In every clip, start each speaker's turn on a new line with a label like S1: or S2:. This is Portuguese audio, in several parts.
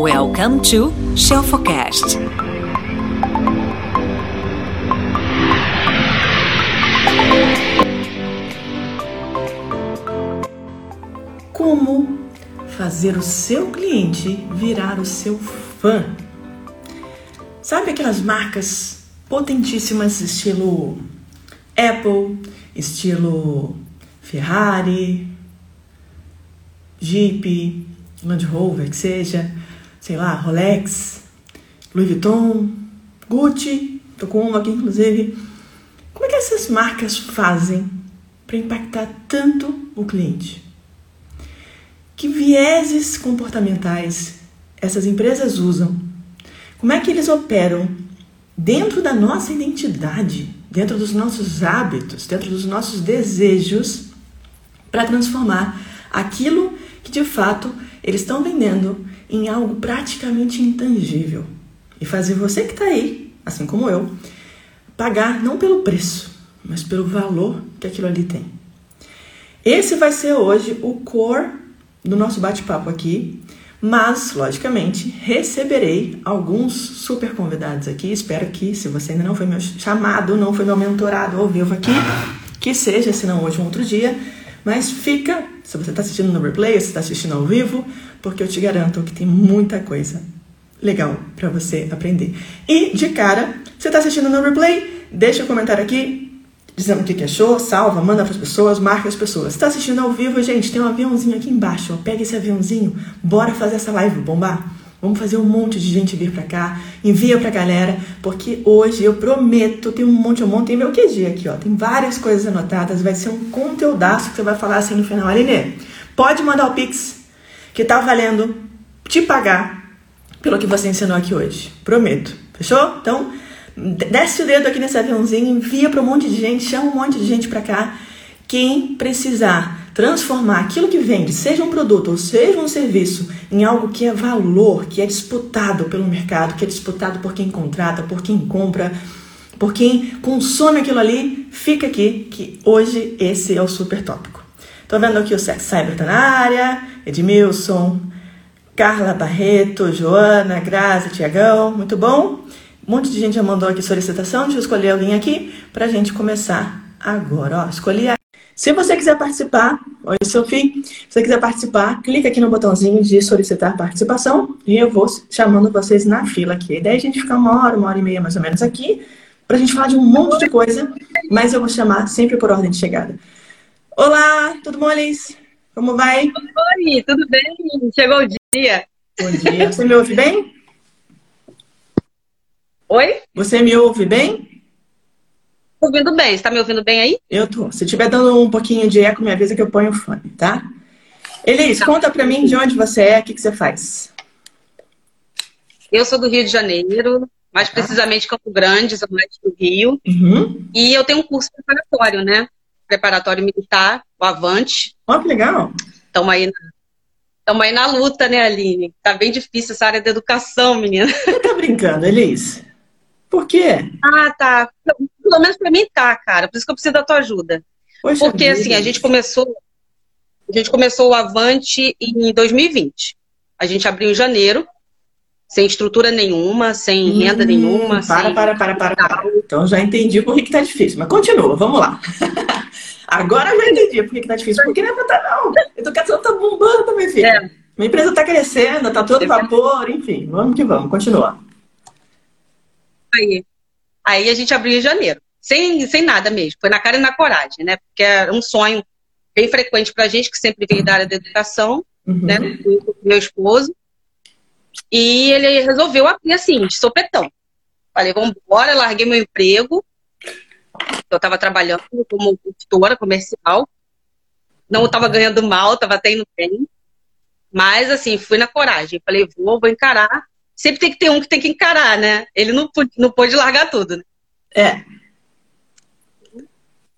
S1: Welcome to Shelfocast.
S2: Como fazer o seu cliente virar o seu fã? Sabe aquelas marcas potentíssimas estilo Apple, estilo Ferrari, Jeep, Land Rover, que seja, sei lá, Rolex, Louis Vuitton, Gucci, tô com uma aqui inclusive. Como é que essas marcas fazem para impactar tanto o cliente? Que vieses comportamentais essas empresas usam? Como é que eles operam dentro da nossa identidade, dentro dos nossos hábitos, dentro dos nossos desejos para transformar aquilo que de fato eles estão vendendo em algo praticamente intangível e fazer você que está aí, assim como eu, pagar não pelo preço, mas pelo valor que aquilo ali tem. Esse vai ser hoje o core do nosso bate-papo aqui, mas, logicamente, receberei alguns super convidados aqui. Espero que, se você ainda não foi meu chamado, não foi meu mentorado ao vivo aqui, que seja, se não hoje, um outro dia. Mas fica, se você está assistindo no replay, se está assistindo ao vivo, porque eu te garanto que tem muita coisa legal para você aprender. E, de cara, você está assistindo no replay? Deixa um comentário aqui dizendo o que, que achou, salva, manda para as pessoas, marca as pessoas. Está assistindo ao vivo, gente? Tem um aviãozinho aqui embaixo. Ó. Pega esse aviãozinho, bora fazer essa live bombar. Vamos fazer um monte de gente vir para cá, envia pra galera, porque hoje eu prometo, tem um monte, um monte, tem meu QG aqui, ó. Tem várias coisas anotadas, vai ser um conteúdaço que você vai falar assim no final. Aline, pode mandar o Pix, que tá valendo te pagar pelo que você ensinou aqui hoje. Prometo. Fechou? Então, desce o dedo aqui nesse aviãozinho, envia para um monte de gente, chama um monte de gente para cá. Quem precisar transformar aquilo que vende, seja um produto ou seja um serviço, em algo que é valor, que é disputado pelo mercado, que é disputado por quem contrata, por quem compra, por quem consome aquilo ali, fica aqui que hoje esse é o super tópico. Tô vendo aqui o Sex Cyber tá na área, Edmilson, Carla Barreto, Joana, Graça, Tiagão, muito bom? Um monte de gente já mandou aqui solicitação, deixa eu escolher alguém aqui pra gente começar agora. Ó, escolhi a se você quiser participar, oi Sofia, se você quiser participar, clica aqui no botãozinho de solicitar participação e eu vou chamando vocês na fila aqui. A ideia é a gente ficar uma hora, uma hora e meia mais ou menos aqui, para a gente falar de um monte de coisa, mas eu vou chamar sempre por ordem de chegada. Olá, tudo bom, Alice? Como vai?
S3: Oi, tudo bem? Chegou o dia.
S2: Bom dia. Você me ouve bem?
S3: Oi?
S2: Você me ouve bem?
S3: ouvindo bem. Você tá me ouvindo bem aí?
S2: Eu tô. Se tiver dando um pouquinho de eco, me avisa que eu ponho o fone, tá? Elis, tá. conta pra mim de onde você é, o que, que você faz.
S3: Eu sou do Rio de Janeiro, mais tá. precisamente Campo Grande, zona do Rio. Uhum. E eu tenho um curso preparatório, né? Preparatório militar, o Avante.
S2: Ó, oh, que legal.
S3: Estamos aí, na... aí na luta, né, Aline? Tá bem difícil essa área da educação, menina.
S2: Você tá brincando, Elis? Por quê?
S3: Ah, tá. Pelo menos para mim tá, cara. Por isso que eu preciso da tua ajuda. Poxa Porque vida. assim, a gente começou a gente começou o Avante em 2020. A gente abriu em janeiro, sem estrutura nenhuma, sem hum, renda nenhuma.
S2: Para,
S3: sem...
S2: para, para, para, para. Então já entendi por que, que tá difícil. Mas continua, vamos lá. Agora eu já entendi por que, que tá difícil. Porque não é tá, não. Educação tá bombando também, filho. É. Minha empresa tá crescendo, tá todo vapor, enfim. Vamos que vamos, continua.
S3: Aí. Aí a gente abriu em janeiro, sem, sem nada mesmo, foi na cara e na coragem, né? Porque era um sonho bem frequente para a gente, que sempre veio da área da educação, uhum. né? Meu esposo. E ele resolveu abrir assim, de sopetão. Falei, vamos embora, larguei meu emprego. Eu estava trabalhando como consultora comercial. Não estava ganhando mal, estava até indo bem. Mas, assim, fui na coragem. Falei, vou, vou encarar sempre tem que ter um que tem que encarar, né? Ele não, não pôde largar tudo, né?
S2: É.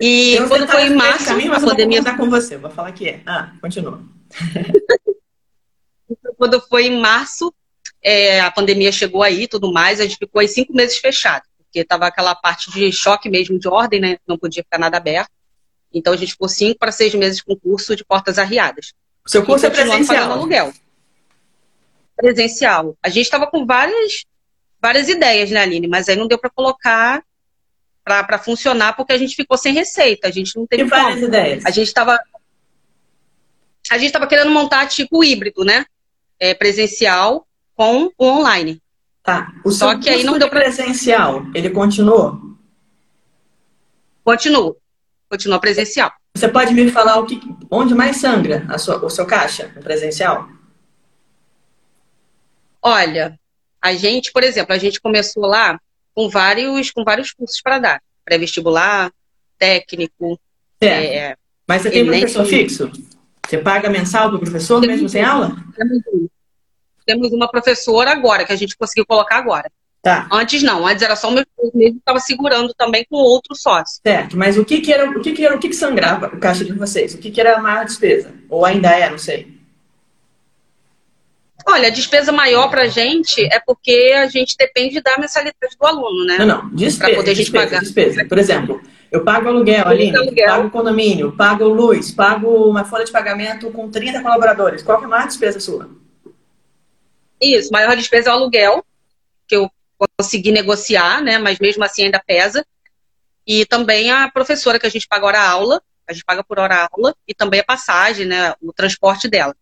S3: E quando foi em março,
S2: caminho, a pandemia. tá com você, vou falar que é. Ah, continua.
S3: quando foi em março, é, a pandemia chegou aí tudo mais, a gente ficou aí cinco meses fechado, porque tava aquela parte de choque mesmo de ordem, né? Não podia ficar nada aberto. Então a gente ficou cinco para seis meses com curso de portas arriadas.
S2: O seu curso é presencial?
S3: aluguel presencial. A gente estava com várias, várias ideias, né, Aline? Mas aí não deu para colocar para funcionar porque a gente ficou sem receita. A gente não teve.
S2: E várias ideias?
S3: A gente estava. A gente estava querendo montar tipo híbrido, né? É, presencial com o online.
S2: Tá. O Só que aí não deu pra... presencial, ele continuou?
S3: Continua. Continua presencial.
S2: Você pode me falar o que, onde mais sangra a sua, o seu caixa no presencial?
S3: Olha, a gente, por exemplo, a gente começou lá com vários, com vários cursos para dar. Pré-vestibular, técnico.
S2: É. Mas você tem professor fixo? Você paga mensal para o professor mesmo sem aula?
S3: Temos uma professora agora, que a gente conseguiu colocar agora.
S2: Tá.
S3: Antes não, antes era só o meu mesmo estava segurando também com outro sócio.
S2: Certo, mas o que, que era, o que, que era, o que, que sangrava o caixa de vocês? O que, que era a maior despesa? Ou ainda é, não sei.
S3: Olha, a despesa maior para a gente é porque a gente depende da mensalidade do aluno, né?
S2: Não, não, despesa, poder despesa, pagar. despesa. Por exemplo, eu pago aluguel, ali, pago condomínio, pago luz, pago uma folha de pagamento com 30 colaboradores. Qual que é a maior despesa sua?
S3: Isso, maior despesa é o aluguel, que eu consegui negociar, né? Mas mesmo assim ainda pesa. E também a professora que a gente paga hora aula, a gente paga por hora aula, e também a passagem, né? O transporte dela.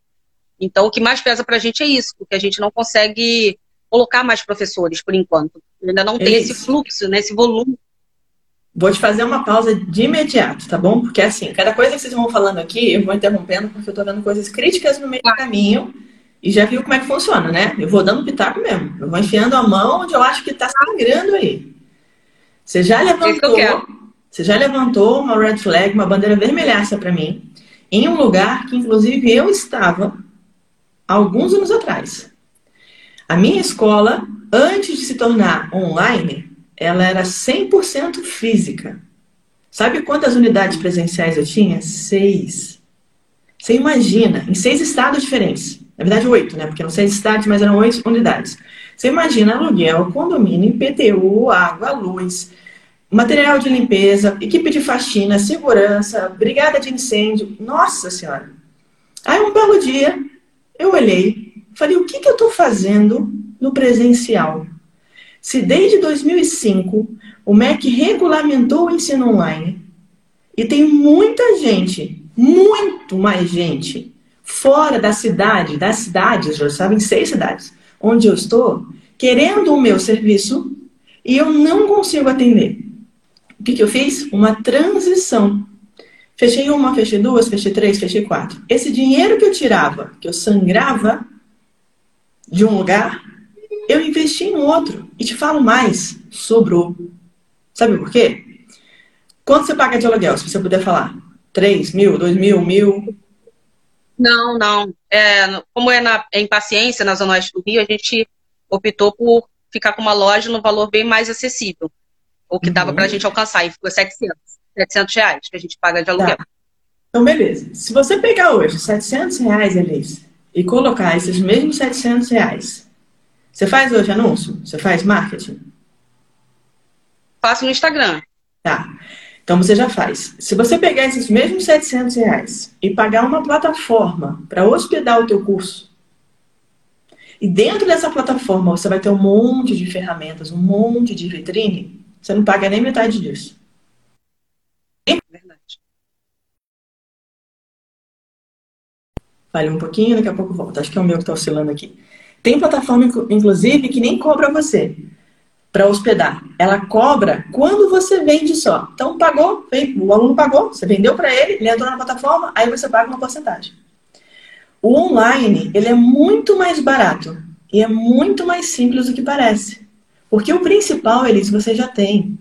S3: Então, o que mais pesa para a gente é isso, porque a gente não consegue colocar mais professores por enquanto. Ainda não tem esse fluxo, né, esse volume.
S2: Vou te fazer uma pausa de imediato, tá bom? Porque assim, cada coisa que vocês vão falando aqui, eu vou interrompendo porque eu tô vendo coisas críticas no meio do caminho e já viu como é que funciona, né? Eu vou dando pitaco mesmo. Eu vou enfiando a mão onde eu acho que tá sangrando aí. Você já levantou, você já levantou uma red flag, uma bandeira vermelhaça para mim, em um lugar que inclusive eu estava alguns anos atrás. A minha escola, antes de se tornar online, ela era 100% física. Sabe quantas unidades presenciais eu tinha? Seis. Você imagina, em seis estados diferentes. Na verdade, oito, né? Porque eram seis estados, mas eram oito unidades. Você imagina aluguel, condomínio, IPTU, água, luz, material de limpeza, equipe de faxina, segurança, brigada de incêndio. Nossa Senhora! Aí um belo dia, eu olhei, falei, o que, que eu estou fazendo no presencial? Se desde 2005 o MEC regulamentou o ensino online e tem muita gente, muito mais gente, fora da cidade, das cidades, já sabem, seis cidades, onde eu estou, querendo o meu serviço e eu não consigo atender. O que, que eu fiz? Uma transição Fechei uma, fechei duas, fechei três, fechei quatro. Esse dinheiro que eu tirava, que eu sangrava de um lugar, eu investi em outro. E te falo mais, sobrou. Sabe por quê? Quanto você paga de aluguel, se você puder falar? Três mil, dois mil, mil?
S3: Não, não. É, como é na, é em paciência, na Zona Oeste do Rio, a gente optou por ficar com uma loja no valor bem mais acessível. O que uhum. dava para a gente alcançar, e ficou 700. 700 reais que a gente paga de aluguel. Tá.
S2: Então, beleza. Se você pegar hoje 700 reais, Elise, e colocar esses mesmos 700 reais, você faz hoje anúncio? Você faz marketing?
S3: Faço no Instagram.
S2: Tá. Então você já faz. Se você pegar esses mesmos 700 reais e pagar uma plataforma para hospedar o teu curso, e dentro dessa plataforma você vai ter um monte de ferramentas, um monte de vitrine, você não paga nem metade disso. Falei um pouquinho, daqui a pouco volta. Acho que é o meu que está oscilando aqui. Tem plataforma, inclusive, que nem cobra você para hospedar. Ela cobra quando você vende só. Então, pagou, o aluno pagou, você vendeu para ele, ele entrou na plataforma, aí você paga uma porcentagem. O online, ele é muito mais barato e é muito mais simples do que parece. Porque o principal, Elis, você já tem.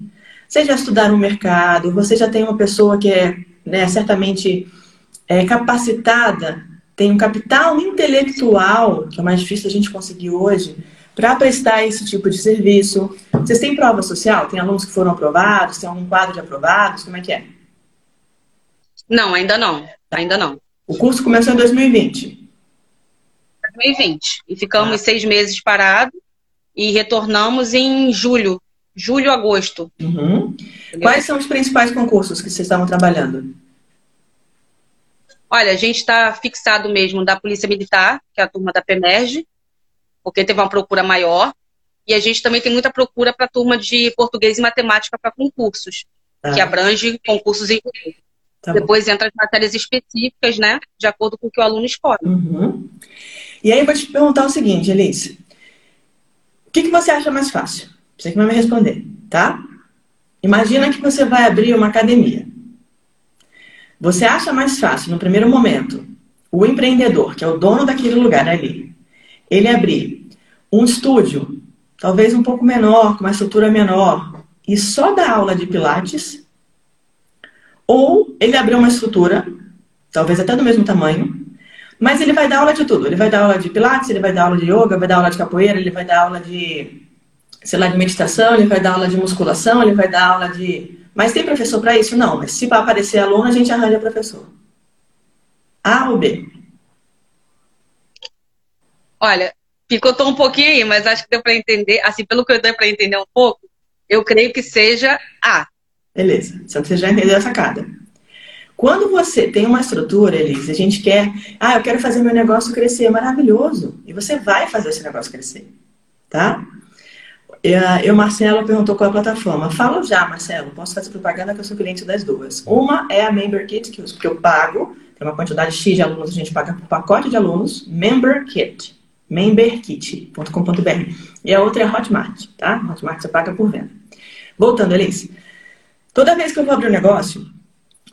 S2: Você já estudaram o mercado, você já tem uma pessoa que é né, certamente é, capacitada tem um capital intelectual, que é mais difícil a gente conseguir hoje, para prestar esse tipo de serviço. Vocês têm prova social? Tem alunos que foram aprovados? Tem algum quadro de aprovados? Como é que é?
S3: Não, ainda não. Ainda não.
S2: O curso começou em 2020.
S3: 2020. E ficamos ah. seis meses parados e retornamos em julho. Julho, agosto.
S2: Uhum. Quais são os principais concursos que vocês estavam trabalhando?
S3: Olha, a gente está fixado mesmo da Polícia Militar, que é a turma da PEMERG, porque teve uma procura maior. E a gente também tem muita procura para turma de português e matemática para concursos, tá. que abrange concursos em tá Depois bom. entra as matérias específicas, né? De acordo com o que o aluno escolhe.
S2: Uhum. E aí eu vou te perguntar o seguinte, Elise. O que, que você acha mais fácil? Você que vai me responder, tá? Imagina que você vai abrir uma academia. Você acha mais fácil, no primeiro momento, o empreendedor, que é o dono daquele lugar ali, ele abrir um estúdio talvez um pouco menor, com uma estrutura menor, e só dar aula de Pilates, ou ele abrir uma estrutura, talvez até do mesmo tamanho, mas ele vai dar aula de tudo. Ele vai dar aula de Pilates, ele vai dar aula de yoga, vai dar aula de capoeira, ele vai dar aula de, sei lá, de meditação, ele vai dar aula de musculação, ele vai dar aula de. Mas tem professor para isso? Não, mas se aparecer aluno, a gente arranja professor. A ou B?
S3: Olha, picotou um pouquinho aí, mas acho que deu para entender, assim, pelo que eu dei para entender um pouco, eu creio que seja A.
S2: Beleza, só que você já entendeu a sacada. Quando você tem uma estrutura, Elise, a gente quer, ah, eu quero fazer meu negócio crescer, maravilhoso. E você vai fazer esse negócio crescer, tá? Eu, Marcelo, perguntou qual é a plataforma. Fala já, Marcelo, posso fazer propaganda que eu sou cliente das duas. Uma é a Member Kit, que eu pago, tem uma quantidade X de alunos, a gente paga por pacote de alunos, Member Kit memberkit.com.br. E a outra é Hotmart, tá? Hotmart você paga por venda. Voltando, Alice. Toda vez que eu vou abrir um negócio,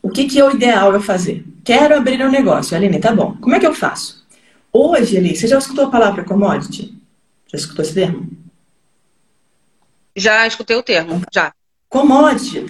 S2: o que, que é o ideal eu fazer? Quero abrir um negócio. Aline, tá bom. Como é que eu faço? Hoje, Alice, você já escutou a palavra commodity? Já escutou esse termo?
S3: Já escutei o termo, já.
S2: Commodity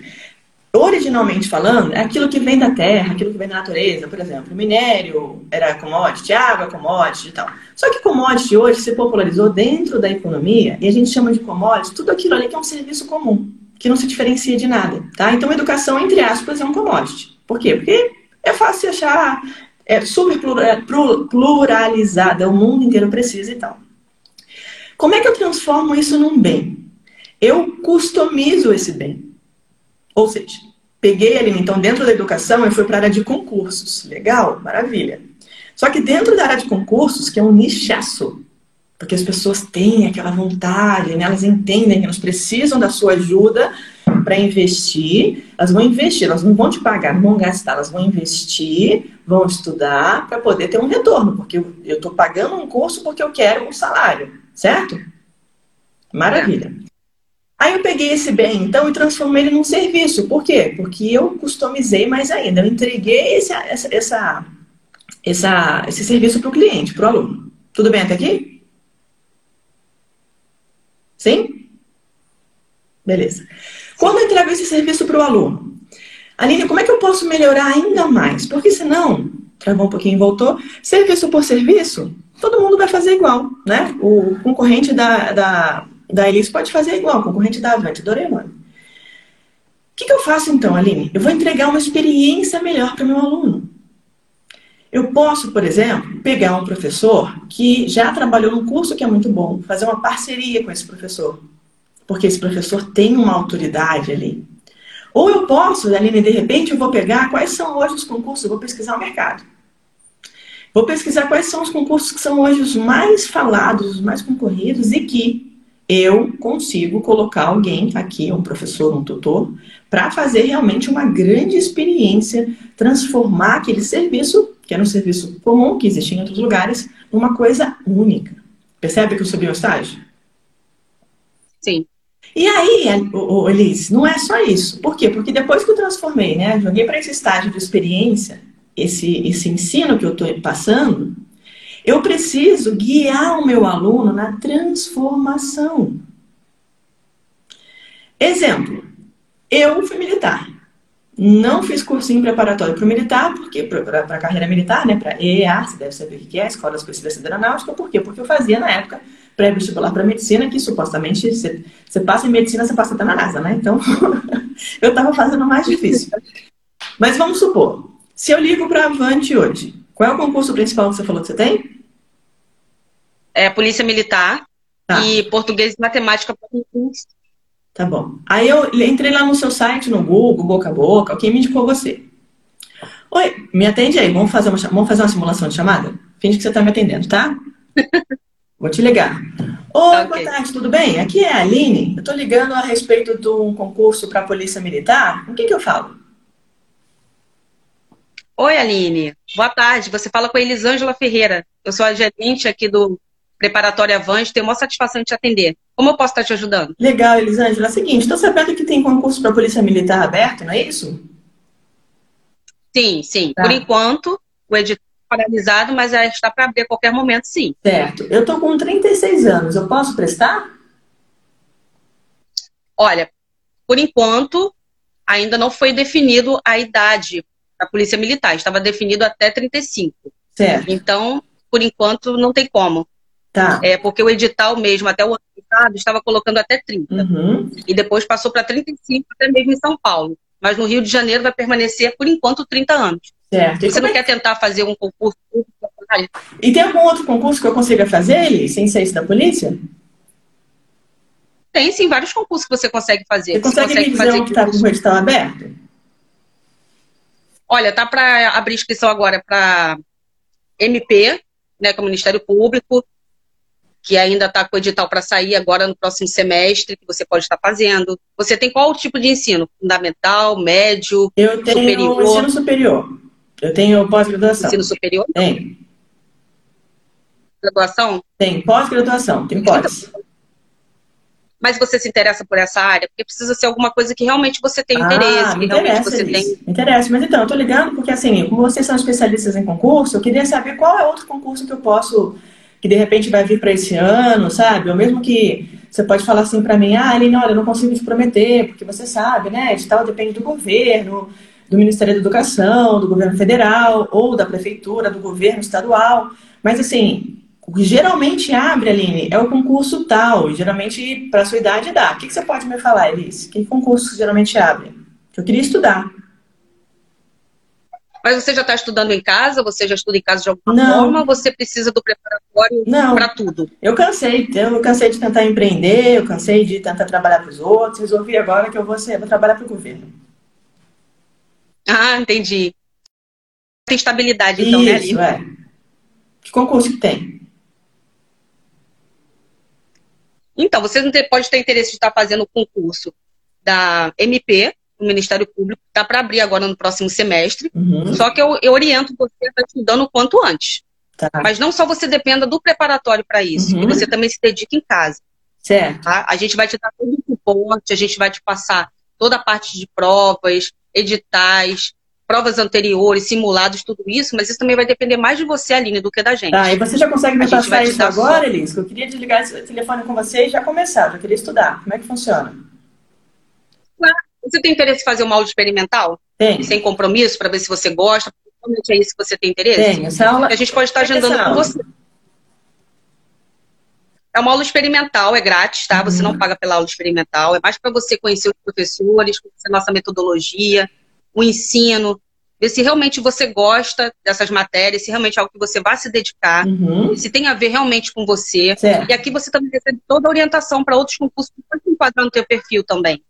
S2: originalmente falando, é aquilo que vem da terra, aquilo que vem da natureza, por exemplo, minério era commodity, água é commodity e tal. Só que commodity hoje se popularizou dentro da economia e a gente chama de commodity tudo aquilo ali que é um serviço comum, que não se diferencia de nada, tá? Então, educação, entre aspas, é um commodity. Por quê? Porque é fácil achar, é super é pluralizada, o mundo inteiro precisa e tal. Como é que eu transformo isso num bem? Eu customizo esse bem. Ou seja, peguei ali, então, dentro da educação, eu fui para a área de concursos. Legal, maravilha. Só que dentro da área de concursos, que é um nichaço, porque as pessoas têm aquela vontade, né? elas entendem que elas precisam da sua ajuda para investir, elas vão investir, elas não vão te pagar, não vão gastar, elas vão investir, vão estudar para poder ter um retorno, porque eu estou pagando um curso porque eu quero um salário, certo? Maravilha. Aí eu peguei esse bem, então, e transformei ele num serviço. Por quê? Porque eu customizei mais ainda. Eu entreguei esse, essa, essa, essa, esse serviço para o cliente, para o aluno. Tudo bem até aqui? Sim? Beleza. Quando eu entrego esse serviço para o aluno, Aline, como é que eu posso melhorar ainda mais? Porque senão, travou um pouquinho e voltou, serviço por serviço, todo mundo vai fazer igual, né? O concorrente da, da da Elis pode fazer igual, concorrente da Avante, Doraemon. O que, que eu faço então, Aline? Eu vou entregar uma experiência melhor para o meu aluno. Eu posso, por exemplo, pegar um professor que já trabalhou num curso que é muito bom, fazer uma parceria com esse professor, porque esse professor tem uma autoridade ali. Ou eu posso, Aline, de repente, eu vou pegar quais são hoje os concursos, eu vou pesquisar o mercado. Vou pesquisar quais são os concursos que são hoje os mais falados, os mais concorridos e que eu consigo colocar alguém aqui, um professor, um tutor, para fazer realmente uma grande experiência, transformar aquele serviço, que era um serviço comum, que existia em outros lugares, numa coisa única. Percebe que eu subi o estágio?
S3: Sim.
S2: E aí, Elise, não é só isso. Por quê? Porque depois que eu transformei, né, joguei para esse estágio de experiência, esse, esse ensino que eu estou passando, eu preciso guiar o meu aluno na transformação. Exemplo, eu fui militar. Não fiz cursinho preparatório para o militar, porque para a carreira militar, né? Para EEA, você deve saber o que é, Escola Específica de Aeronáutica, por quê? Porque eu fazia na época pré-vestibular para medicina, que supostamente você, você passa em medicina, você passa até na NASA, né? Então, eu estava fazendo mais difícil. Mas vamos supor, se eu ligo para a Avante hoje, qual é o concurso principal que você falou que você tem?
S3: É, Polícia Militar tá. e Português e Matemática para.
S2: Tá bom. Aí eu entrei lá no seu site, no Google, boca a boca, quem me indicou você? Oi, me atende aí, vamos fazer uma, vamos fazer uma simulação de chamada? Finge que você está me atendendo, tá? Vou te ligar. Oi, okay. boa tarde, tudo bem? Aqui é a Aline. Eu estou ligando a respeito de um concurso para a Polícia Militar. O que, que eu falo?
S3: Oi, Aline. Boa tarde. Você fala com a Elisângela Ferreira. Eu sou a gerente aqui do Preparatório Avante. Tenho uma satisfação de te atender. Como eu posso estar te ajudando?
S2: Legal, Elisângela. É o seguinte, estou sabendo que tem concurso para a Polícia Militar aberto, não é isso?
S3: Sim, sim. Tá. Por enquanto, o edital está paralisado, mas está para abrir a qualquer momento, sim.
S2: Certo. Eu estou com 36 anos. Eu posso prestar?
S3: Olha, por enquanto, ainda não foi definido a idade da Polícia Militar. Estava definido até 35.
S2: Certo.
S3: Então, por enquanto, não tem como.
S2: Tá.
S3: É, porque o edital mesmo, até o ano passado, estava colocando até 30.
S2: Uhum.
S3: E depois passou para 35, até mesmo em São Paulo. Mas no Rio de Janeiro vai permanecer, por enquanto, 30 anos.
S2: Certo.
S3: Você não é... quer tentar fazer um concurso?
S2: E tem algum outro concurso que eu consiga fazer, sem ser esse da polícia?
S3: Tem sim, vários concursos que você consegue fazer.
S2: Você consegue, você consegue me dizer fazer que está com o edital aberto?
S3: Olha, tá para abrir inscrição agora para MP, né, que é o Ministério Público, que ainda está com o edital para sair agora no próximo semestre, que você pode estar fazendo. Você tem qual tipo de ensino? Fundamental, médio,
S2: Eu tenho superior? ensino superior. Eu tenho pós-graduação.
S3: Ensino superior?
S2: Tem.
S3: Graduação?
S2: Tem, pós-graduação, tem pós. Então,
S3: mas você se interessa por essa área? Porque precisa ser alguma coisa que realmente você tem ah, interesse, que realmente você
S2: isso.
S3: tem.
S2: Me interessa, mas então, eu tô ligando porque assim, como vocês são especialistas em concurso, eu queria saber qual é outro concurso que eu posso, que de repente vai vir para esse ano, sabe? Ou mesmo que você pode falar assim para mim, ah, Aline, olha, eu não consigo te prometer, porque você sabe, né? Edital depende do governo, do Ministério da Educação, do governo federal, ou da prefeitura, do governo estadual. Mas assim, o que geralmente abre, Aline, é o concurso tal. E geralmente, para sua idade, dá. O que, que você pode me falar, Elis? Que concurso geralmente abre? Eu queria estudar.
S3: Mas você já está estudando em casa? Você já estuda em casa de alguma Não. forma? Ou você precisa do preparatório para tudo?
S2: Eu cansei. Eu cansei de tentar empreender, eu cansei de tentar trabalhar para os outros. Resolvi agora que eu vou, ser, vou trabalhar para o governo.
S3: Ah, entendi. Tem estabilidade, então,
S2: né, Isso, né, é. Que concurso que tem?
S3: Então, você não pode ter interesse de estar fazendo o concurso da MP, o Ministério Público, está para abrir agora no próximo semestre.
S2: Uhum.
S3: Só que eu, eu, oriento você a estar estudando o quanto antes.
S2: Tá.
S3: Mas não só você dependa do preparatório para isso, uhum. que você também se dedique em casa.
S2: Certo.
S3: Tá? A gente vai te dar todo o suporte, a gente vai te passar toda a parte de provas, editais, provas anteriores, simulados, tudo isso, mas isso também vai depender mais de você, Aline, do que da gente.
S2: Tá, e você já consegue me passar isso agora, só... Elis? Eu queria desligar esse telefone com você e já começar, já queria estudar. Como é que funciona?
S3: Você tem interesse em fazer uma aula experimental?
S2: Tem.
S3: Sem compromisso, para ver se você gosta? Realmente é isso que você tem interesse?
S2: Tem. Essa aula...
S3: A gente pode estar agendando com você. É uma aula experimental, é grátis, tá? Você uhum. não paga pela aula experimental. É mais para você conhecer os professores, conhecer nossa metodologia, o ensino, ver se realmente você gosta dessas matérias, se realmente é algo que você vai se dedicar,
S2: uhum.
S3: se tem a ver realmente com você.
S2: Certo.
S3: E aqui você também recebe toda a orientação para outros concursos que podem enquadrar no teu perfil também.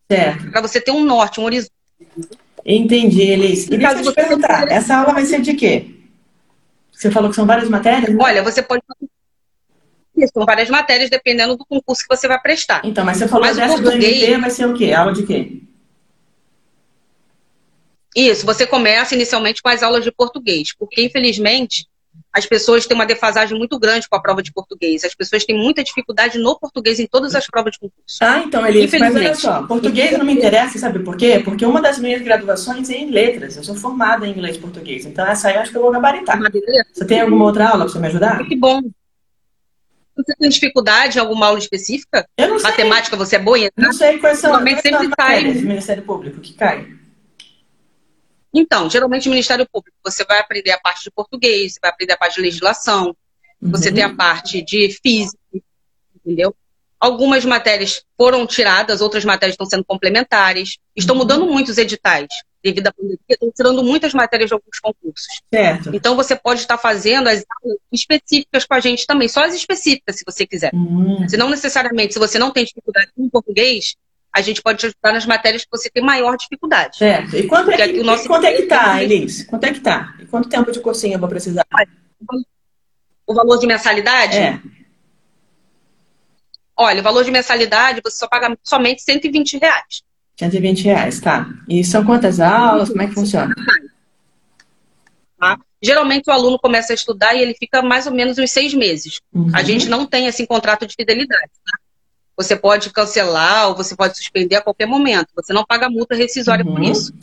S3: Para você ter um norte, um horizonte.
S2: Entendi, Elis. E deixa eu te perguntar, essa aula vai ser de quê? Você falou que são várias matérias? Né?
S3: Olha, você pode são várias matérias, dependendo do concurso que você vai prestar.
S2: Então, mas você falou mas dessa português... do MT, vai ser o quê? Aula de quê?
S3: Isso, você começa inicialmente com as aulas de português, porque infelizmente as pessoas têm uma defasagem muito grande com a prova de português. As pessoas têm muita dificuldade no português em todas as provas de concurso.
S2: Ah, então, Elise, mas olha só, português não me interessa, sabe por quê? Porque uma das minhas graduações é em letras. Eu sou formada em inglês e português. Então, essa aí eu acho que eu vou gabaritar. Você tem alguma outra aula para você me ajudar?
S3: Que bom. Você tem dificuldade em alguma aula específica?
S2: Eu não sei.
S3: Matemática, você é boa
S2: Não sei quais são.
S3: Normalmente sempre cai.
S2: Ministério Público que cai.
S3: Então, geralmente, o Ministério Público, você vai aprender a parte de português, você vai aprender a parte de legislação, uhum. você tem a parte de física, entendeu? Algumas matérias foram tiradas, outras matérias estão sendo complementares. Estão uhum. mudando muito os editais devido à pandemia, estão tirando muitas matérias de alguns concursos.
S2: Certo.
S3: Então, você pode estar fazendo as aulas específicas com a gente também, só as específicas, se você quiser.
S2: Uhum.
S3: Se não necessariamente, se você não tem dificuldade com português, a gente pode te ajudar nas matérias que você tem maior dificuldade.
S2: Certo. E quanto, é que, o nosso... quanto é que tá, Elis? Quanto é que tá? E quanto tempo de cursinho eu vou precisar?
S3: O valor de mensalidade?
S2: É.
S3: Olha, o valor de mensalidade você só paga somente 120 reais.
S2: 120 reais, tá. E são quantas aulas? Como é que funciona?
S3: Tá? Geralmente o aluno começa a estudar e ele fica mais ou menos uns seis meses. Uhum. A gente não tem assim contrato de fidelidade. Tá? Você pode cancelar ou você pode suspender a qualquer momento. Você não paga multa rescisória uhum. por isso,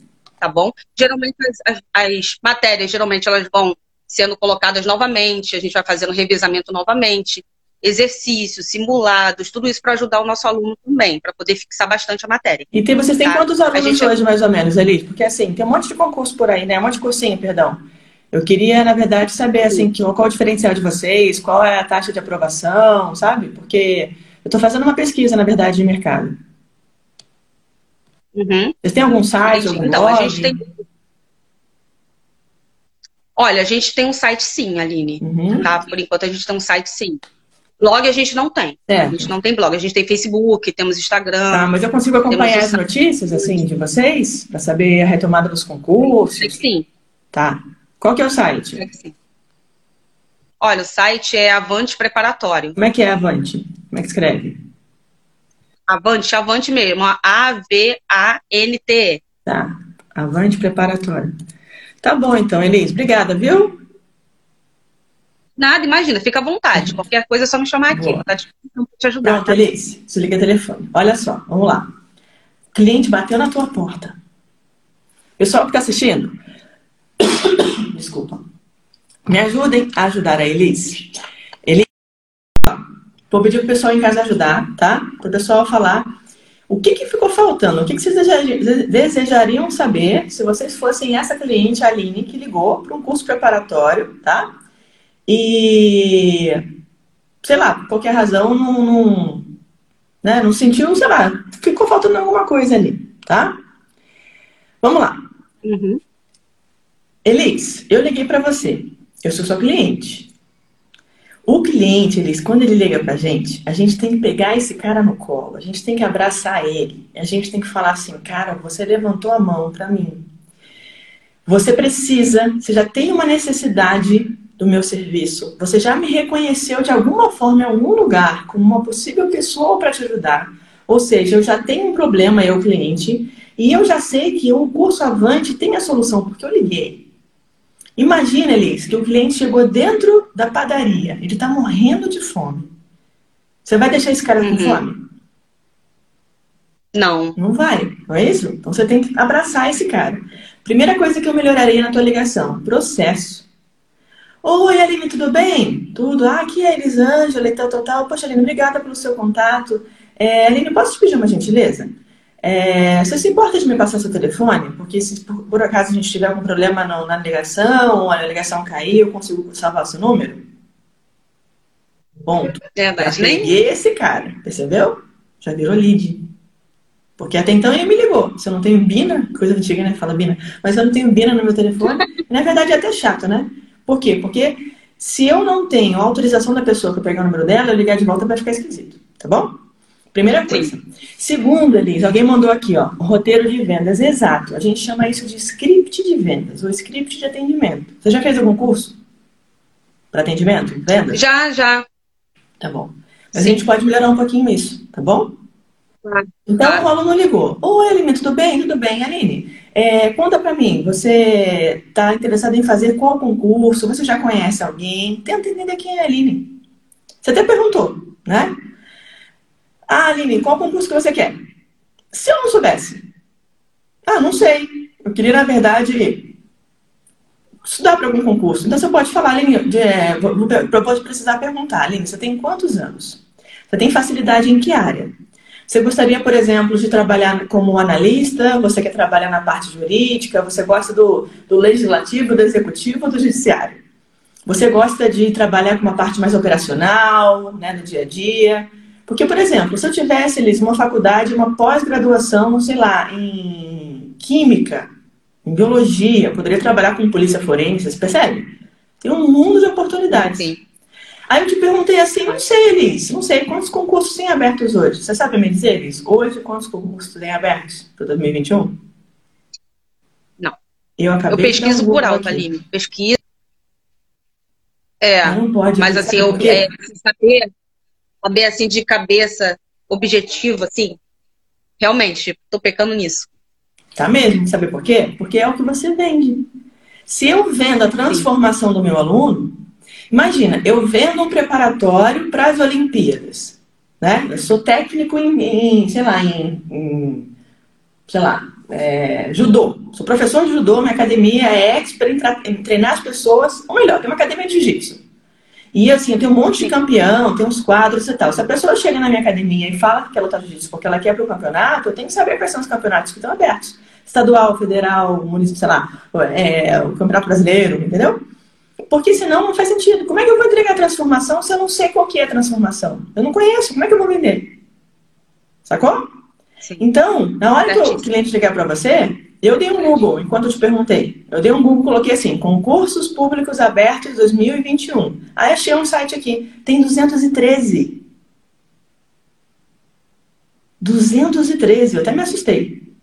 S3: tá bom? Geralmente as, as, as, matérias, geralmente elas vão sendo colocadas novamente. A gente vai fazendo revisamento novamente, exercícios, simulados, tudo isso para ajudar o nosso aluno também, para poder fixar bastante a matéria.
S2: E tem, vocês têm tá? quantos alunos gente... hoje mais ou menos, Eli? Porque assim tem um monte de concurso por aí, né? Um monte de cursinho, perdão. Eu queria, na verdade, saber assim, qual é o diferencial de vocês, qual é a taxa de aprovação, sabe? Porque eu estou fazendo uma pesquisa, na verdade, de mercado. Uhum. Vocês têm algum site, algum então, blog? A gente tem...
S3: Olha, a gente tem um site sim, Aline. Uhum. Tá? Por enquanto a gente tem um site sim. Blog a gente não tem. É. A gente não tem blog. A gente tem Facebook, temos Instagram.
S2: Tá, mas eu consigo acompanhar as notícias, assim, de vocês? Para saber a retomada dos concursos?
S3: Sim.
S2: Tá. Qual que é o site?
S3: Olha, o site é Avante Preparatório.
S2: Como é que é Avante? É que escreve?
S3: Avante, Avante mesmo. A-V-A-N-T.
S2: Tá. Avante Preparatório. Tá bom, então, Elis. Obrigada, viu?
S3: Nada, imagina, fica à vontade. Qualquer coisa é só me chamar aqui. Vou te ajudar.
S2: Pronto, tá? Elis. Desliga o telefone. Olha só, vamos lá. O cliente bateu na tua porta. Pessoal que está assistindo, Desculpa. Me ajudem a ajudar a Elis. Elis, vou pedir para o pessoal em casa ajudar, tá? Para o pessoal falar o que, que ficou faltando, o que, que vocês desejariam saber se vocês fossem essa cliente, a Aline, que ligou para um curso preparatório, tá? E, sei lá, por qualquer razão, não, não, né, não sentiu, sei lá, ficou faltando alguma coisa ali, tá? Vamos lá. Uhum. Elis, eu liguei para você. Eu sou sua cliente. O cliente, Elis, quando ele liga pra gente, a gente tem que pegar esse cara no colo, a gente tem que abraçar ele, a gente tem que falar assim, cara, você levantou a mão para mim. Você precisa, você já tem uma necessidade do meu serviço, você já me reconheceu de alguma forma em algum lugar como uma possível pessoa para te ajudar. Ou seja, eu já tenho um problema, eu cliente, e eu já sei que o curso Avante tem a solução, porque eu liguei. Imagina, Elis, que o cliente chegou dentro da padaria, ele está morrendo de fome. Você vai deixar esse cara uhum. com fome?
S3: Não.
S2: Não vai, não é isso? Então você tem que abraçar esse cara. Primeira coisa que eu melhoraria na tua ligação: processo. Oi, Aline, tudo bem? Tudo? Ah, aqui é a Elisângela e tal, tal, tal. Poxa, Aline, obrigada pelo seu contato. É, Aline, posso te pedir uma gentileza? É, você se importa de me passar seu telefone? Porque se por, por acaso a gente tiver algum problema no, na ligação, a ligação cair, eu consigo salvar seu número? Ponto.
S3: Verdade.
S2: Já peguei esse cara, percebeu? Já virou lead. Porque até então ele me ligou. Se eu não tenho Bina, coisa antiga, né? Fala Bina. Mas eu não tenho Bina no meu telefone. na verdade é até chato, né? Por quê? Porque se eu não tenho autorização da pessoa para pegar o número dela, eu ligar de volta vai ficar esquisito. Tá bom? Primeira coisa. Segundo, Elis, alguém mandou aqui, ó, roteiro de vendas. Exato. A gente chama isso de script de vendas ou script de atendimento. Você já fez algum curso para atendimento? Vendas?
S3: Já, já.
S2: Tá bom. Mas Sim. a gente pode melhorar um pouquinho isso, tá bom? Claro. Então claro. o aluno ligou. Oi, Aline, tudo bem? Tudo bem, Aline. É, conta para mim, você está interessado em fazer qual concurso? Você já conhece alguém? Tenta entender quem é a Aline. Você até perguntou, né? Ah, Aline, qual concurso que você quer? Se eu não soubesse. Ah, não sei. Eu queria, na verdade, estudar para algum concurso. Então você pode falar, Aline, de, é, eu precisar perguntar, Aline, você tem quantos anos? Você tem facilidade em que área? Você gostaria, por exemplo, de trabalhar como analista? Você quer trabalhar na parte jurídica? Você gosta do, do legislativo, do executivo ou do judiciário? Você gosta de trabalhar com uma parte mais operacional, né, no dia a dia? Porque, por exemplo, se eu tivesse, Liz, uma faculdade, uma pós-graduação, sei lá, em química, em biologia, eu poderia trabalhar com polícia forense, você percebe? Tem um mundo de oportunidades. Sim. Aí eu te perguntei assim, não sei, Elis, não sei, quantos concursos tem abertos hoje? Você sabe me dizer, Elis? Hoje, quantos concursos tem abertos para 2021?
S3: Não.
S2: Eu acabei
S3: Eu pesquiso por alto, Aline. Pesquisa. É, não pode, mas assim, eu, é, saber saber assim de cabeça, objetivo, assim. Realmente, tô pecando nisso.
S2: Tá mesmo, sabe por quê? Porque é o que você vende. Se eu vendo a transformação Sim. do meu aluno, imagina, eu vendo um preparatório para as Olimpíadas, né? Eu sou técnico em, em sei lá, em, em sei lá, é, judô. Sou professor de judô, minha academia é expert em, em treinar as pessoas, ou melhor, tem uma academia de jiu-jitsu. E assim, eu tenho um monte de campeão, tem uns quadros e tal. Se a pessoa chega na minha academia e fala que quer lutar jiu-jitsu porque ela quer para o campeonato, eu tenho que saber quais são os campeonatos que estão abertos estadual, federal, município, sei lá, é, o Campeonato Brasileiro, entendeu? Porque senão não faz sentido. Como é que eu vou entregar a transformação se eu não sei qual que é a transformação? Eu não conheço, como é que eu vou vender? Sacou? Sim. Então, na hora que o cliente chegar para você, eu dei um Google, enquanto eu te perguntei. Eu dei um Google, coloquei assim, concursos públicos abertos 2021. Aí achei um site aqui, tem 213. 213, eu até me assustei.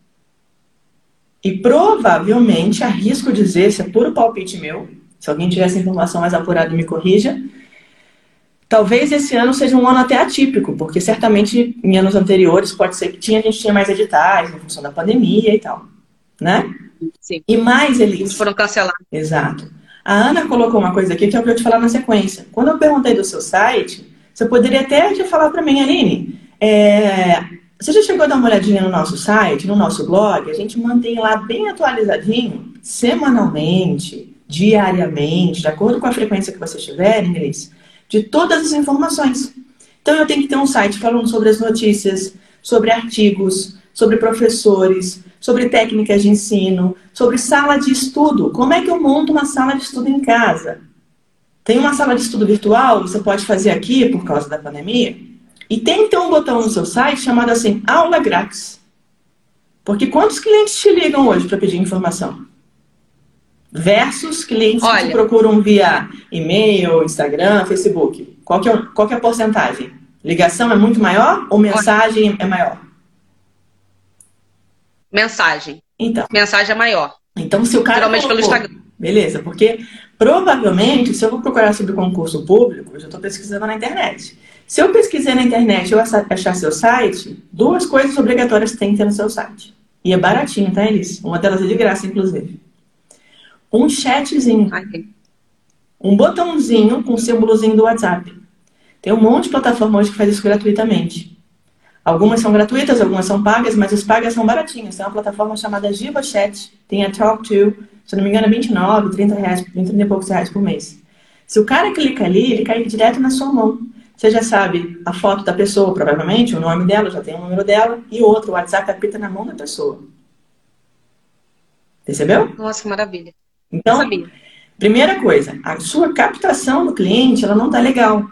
S2: E provavelmente, arrisco dizer, se é puro palpite meu, se alguém tiver essa informação mais apurada me corrija, talvez esse ano seja um ano até atípico, porque certamente em anos anteriores pode ser que tinha, a gente tinha mais editais em função da pandemia e tal, né?
S3: Sim.
S2: E mais, eles
S3: Eles foram cancelados.
S2: Exato. A Ana colocou uma coisa aqui que é o que eu te falar na sequência. Quando eu perguntei do seu site, você poderia até te falar para mim, Aline, é, você já chegou a dar uma olhadinha no nosso site, no nosso blog? A gente mantém lá bem atualizadinho, semanalmente, diariamente, de acordo com a frequência que você tiver, inglês, de todas as informações. Então eu tenho que ter um site falando sobre as notícias, sobre artigos, sobre professores, sobre técnicas de ensino, sobre sala de estudo. Como é que eu monto uma sala de estudo em casa? Tem uma sala de estudo virtual, você pode fazer aqui por causa da pandemia. E tem ter um botão no seu site chamado assim, aula grátis. Porque quantos clientes te ligam hoje para pedir informação? Versus clientes Olha, que te procuram via e-mail, Instagram, Facebook. Qual que, é, qual que é a porcentagem? Ligação é muito maior ou mensagem é maior?
S3: Mensagem.
S2: Então.
S3: Mensagem é maior.
S2: Então, se o cara.
S3: Geralmente colocou, pelo Instagram.
S2: Beleza, porque provavelmente, se eu vou procurar sobre concurso público, eu já estou pesquisando na internet. Se eu pesquisar na internet e eu achar seu site, duas coisas obrigatórias tem que ter no seu site. E é baratinho, tá, Elis? Uma delas é de graça, inclusive. Um chatzinho. Um botãozinho com o símbolozinho do WhatsApp. Tem um monte de plataforma hoje que faz isso gratuitamente. Algumas são gratuitas, algumas são pagas, mas as pagas são baratinhas. Tem uma plataforma chamada GivaChat, tem a Talk2, se não me engano é 29, 30 reais, 30 e poucos reais por mês. Se o cara clica ali, ele cai direto na sua mão. Você já sabe a foto da pessoa, provavelmente, o nome dela, já tem o número dela, e outro, o WhatsApp apita na mão da pessoa. Percebeu?
S3: Nossa, que maravilha.
S2: Então, primeira coisa, a sua captação do cliente, ela não está legal.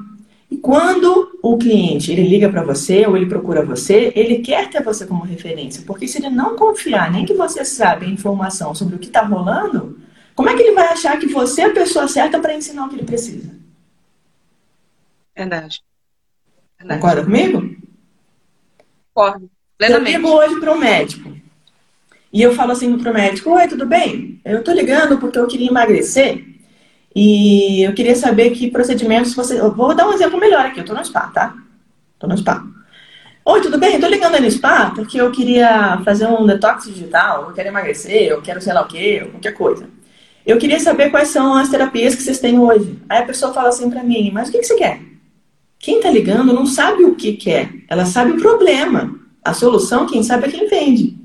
S2: E quando o cliente ele liga para você ou ele procura você, ele quer ter você como referência, porque se ele não confiar nem que você sabe a informação sobre o que está rolando, como é que ele vai achar que você é a pessoa certa para ensinar o que ele precisa?
S3: Verdade.
S2: Verdade. Concorda comigo?
S3: Concordo.
S2: Eu ligo hoje para um médico. E eu falo assim para o médico: Oi, tudo bem? Eu estou ligando porque eu queria emagrecer. E eu queria saber que procedimentos você. Eu vou dar um exemplo melhor aqui. Eu estou no spa, tá? Estou no spa. Oi, tudo bem? Estou ligando aí no spa porque eu queria fazer um detox digital. Eu quero emagrecer, eu quero sei lá o quê, qualquer coisa. Eu queria saber quais são as terapias que vocês têm hoje. Aí a pessoa fala assim para mim: Mas o que, que você quer? Quem está ligando não sabe o que quer, ela sabe o problema. A solução, quem sabe é quem vende.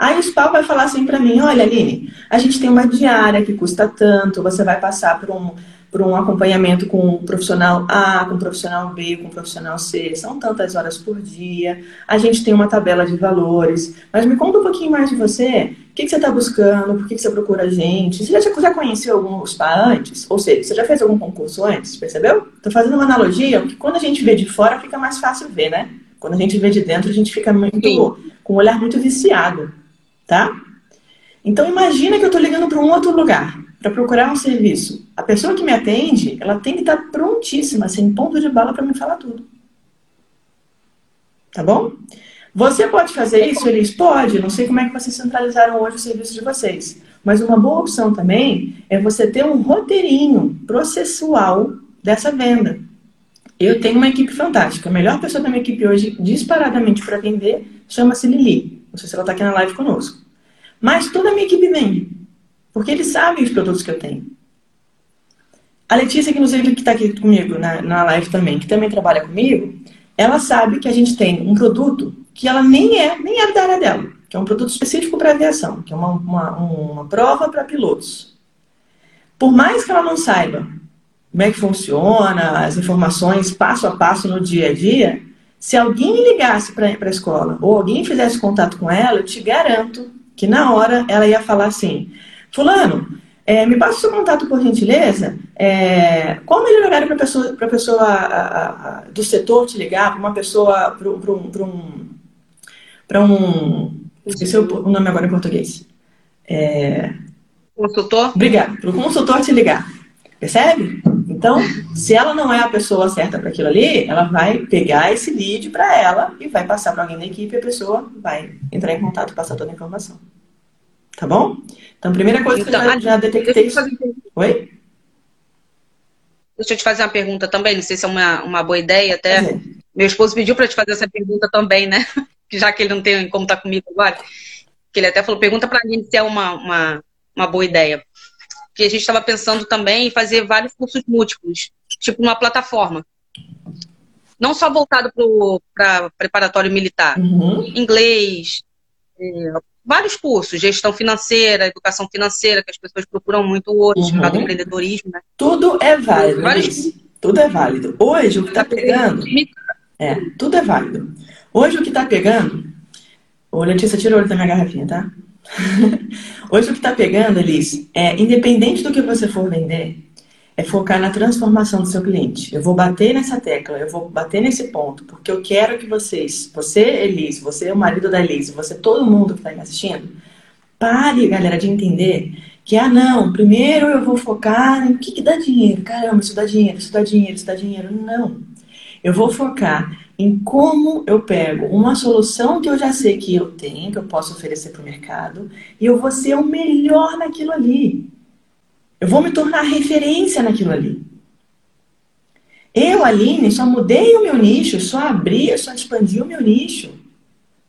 S2: Aí o SPA vai falar assim para mim: olha, Aline, a gente tem uma diária que custa tanto, você vai passar por um, por um acompanhamento com o profissional A, com o profissional B, com o profissional C, são tantas horas por dia, a gente tem uma tabela de valores, mas me conta um pouquinho mais de você, o que, que você está buscando, por que, que você procura a gente, você já, já conheceu algum spa antes? Ou seja, você já fez algum concurso antes, percebeu? Estou fazendo uma analogia, porque quando a gente vê de fora fica mais fácil ver, né? Quando a gente vê de dentro, a gente fica muito, com um olhar muito viciado, tá? Então imagina que eu estou ligando para um outro lugar para procurar um serviço. A pessoa que me atende, ela tem que estar prontíssima, sem ponto de bala para me falar tudo. Tá bom? Você pode fazer isso? Eles pode. Não sei como é que vocês centralizaram hoje o serviço de vocês. Mas uma boa opção também é você ter um roteirinho processual dessa venda. Eu tenho uma equipe fantástica. A melhor pessoa da minha equipe hoje, disparadamente para vender, chama-se Lili. Não sei se ela está aqui na live conosco. Mas toda a minha equipe vende. Porque eles sabem os produtos que eu tenho. A Letícia, que nos que está aqui comigo na, na live também, que também trabalha comigo, ela sabe que a gente tem um produto que ela nem é, nem é da área dela, que é um produto específico para aviação, que é uma, uma, uma prova para pilotos. Por mais que ela não saiba como é que funciona, as informações passo a passo no dia a dia, se alguém ligasse para a escola ou alguém fizesse contato com ela, eu te garanto que na hora ela ia falar assim: Fulano, é, me passa o seu contato, por gentileza. É, qual o melhor horário para a pessoa, pra pessoa a, a, do setor te ligar, para uma pessoa, para um. Para um, pra um esqueci o, nome agora em português. É,
S3: consultor?
S2: Obrigada. Para o consultor te ligar. Percebe? Então, se ela não é a pessoa certa para aquilo ali, ela vai pegar esse lead para ela e vai passar para alguém da equipe e a pessoa vai entrar em contato e passar toda a informação. Tá bom? Então, primeira coisa então, que eu já, já detectei. Oi?
S3: Deixa eu te fazer uma pergunta também, não sei se é uma, uma boa ideia até. É. Meu esposo pediu para te fazer essa pergunta também, né? Já que ele não tem como estar tá comigo agora. Que ele até falou, pergunta para mim se é uma, uma, uma boa ideia. Porque a gente estava pensando também em fazer vários cursos múltiplos, tipo uma plataforma. Não só voltado para preparatório militar. Uhum. Inglês, é, vários cursos, gestão financeira, educação financeira, que as pessoas procuram muito hoje, uhum. empreendedorismo, né?
S2: Tudo é válido. Vários... Tudo é válido. Hoje o que está pegando. É, tudo é válido. Hoje o que está pegando. Ô, Letícia, tira o olho da minha garrafinha, tá? Hoje o que está pegando, Elis, é independente do que você for vender, é focar na transformação do seu cliente. Eu vou bater nessa tecla, eu vou bater nesse ponto, porque eu quero que vocês, você, Elis, você o marido da Elis, você, todo mundo que está me assistindo, pare, galera, de entender que, ah, não, primeiro eu vou focar em o que, que dá dinheiro. Caramba, isso dá dinheiro, isso dá dinheiro, isso dá dinheiro. Não. Eu vou focar em como eu pego uma solução que eu já sei que eu tenho, que eu posso oferecer para o mercado, e eu vou ser o melhor naquilo ali. Eu vou me tornar referência naquilo ali. Eu, Aline, só mudei o meu nicho, só abri, só expandi o meu nicho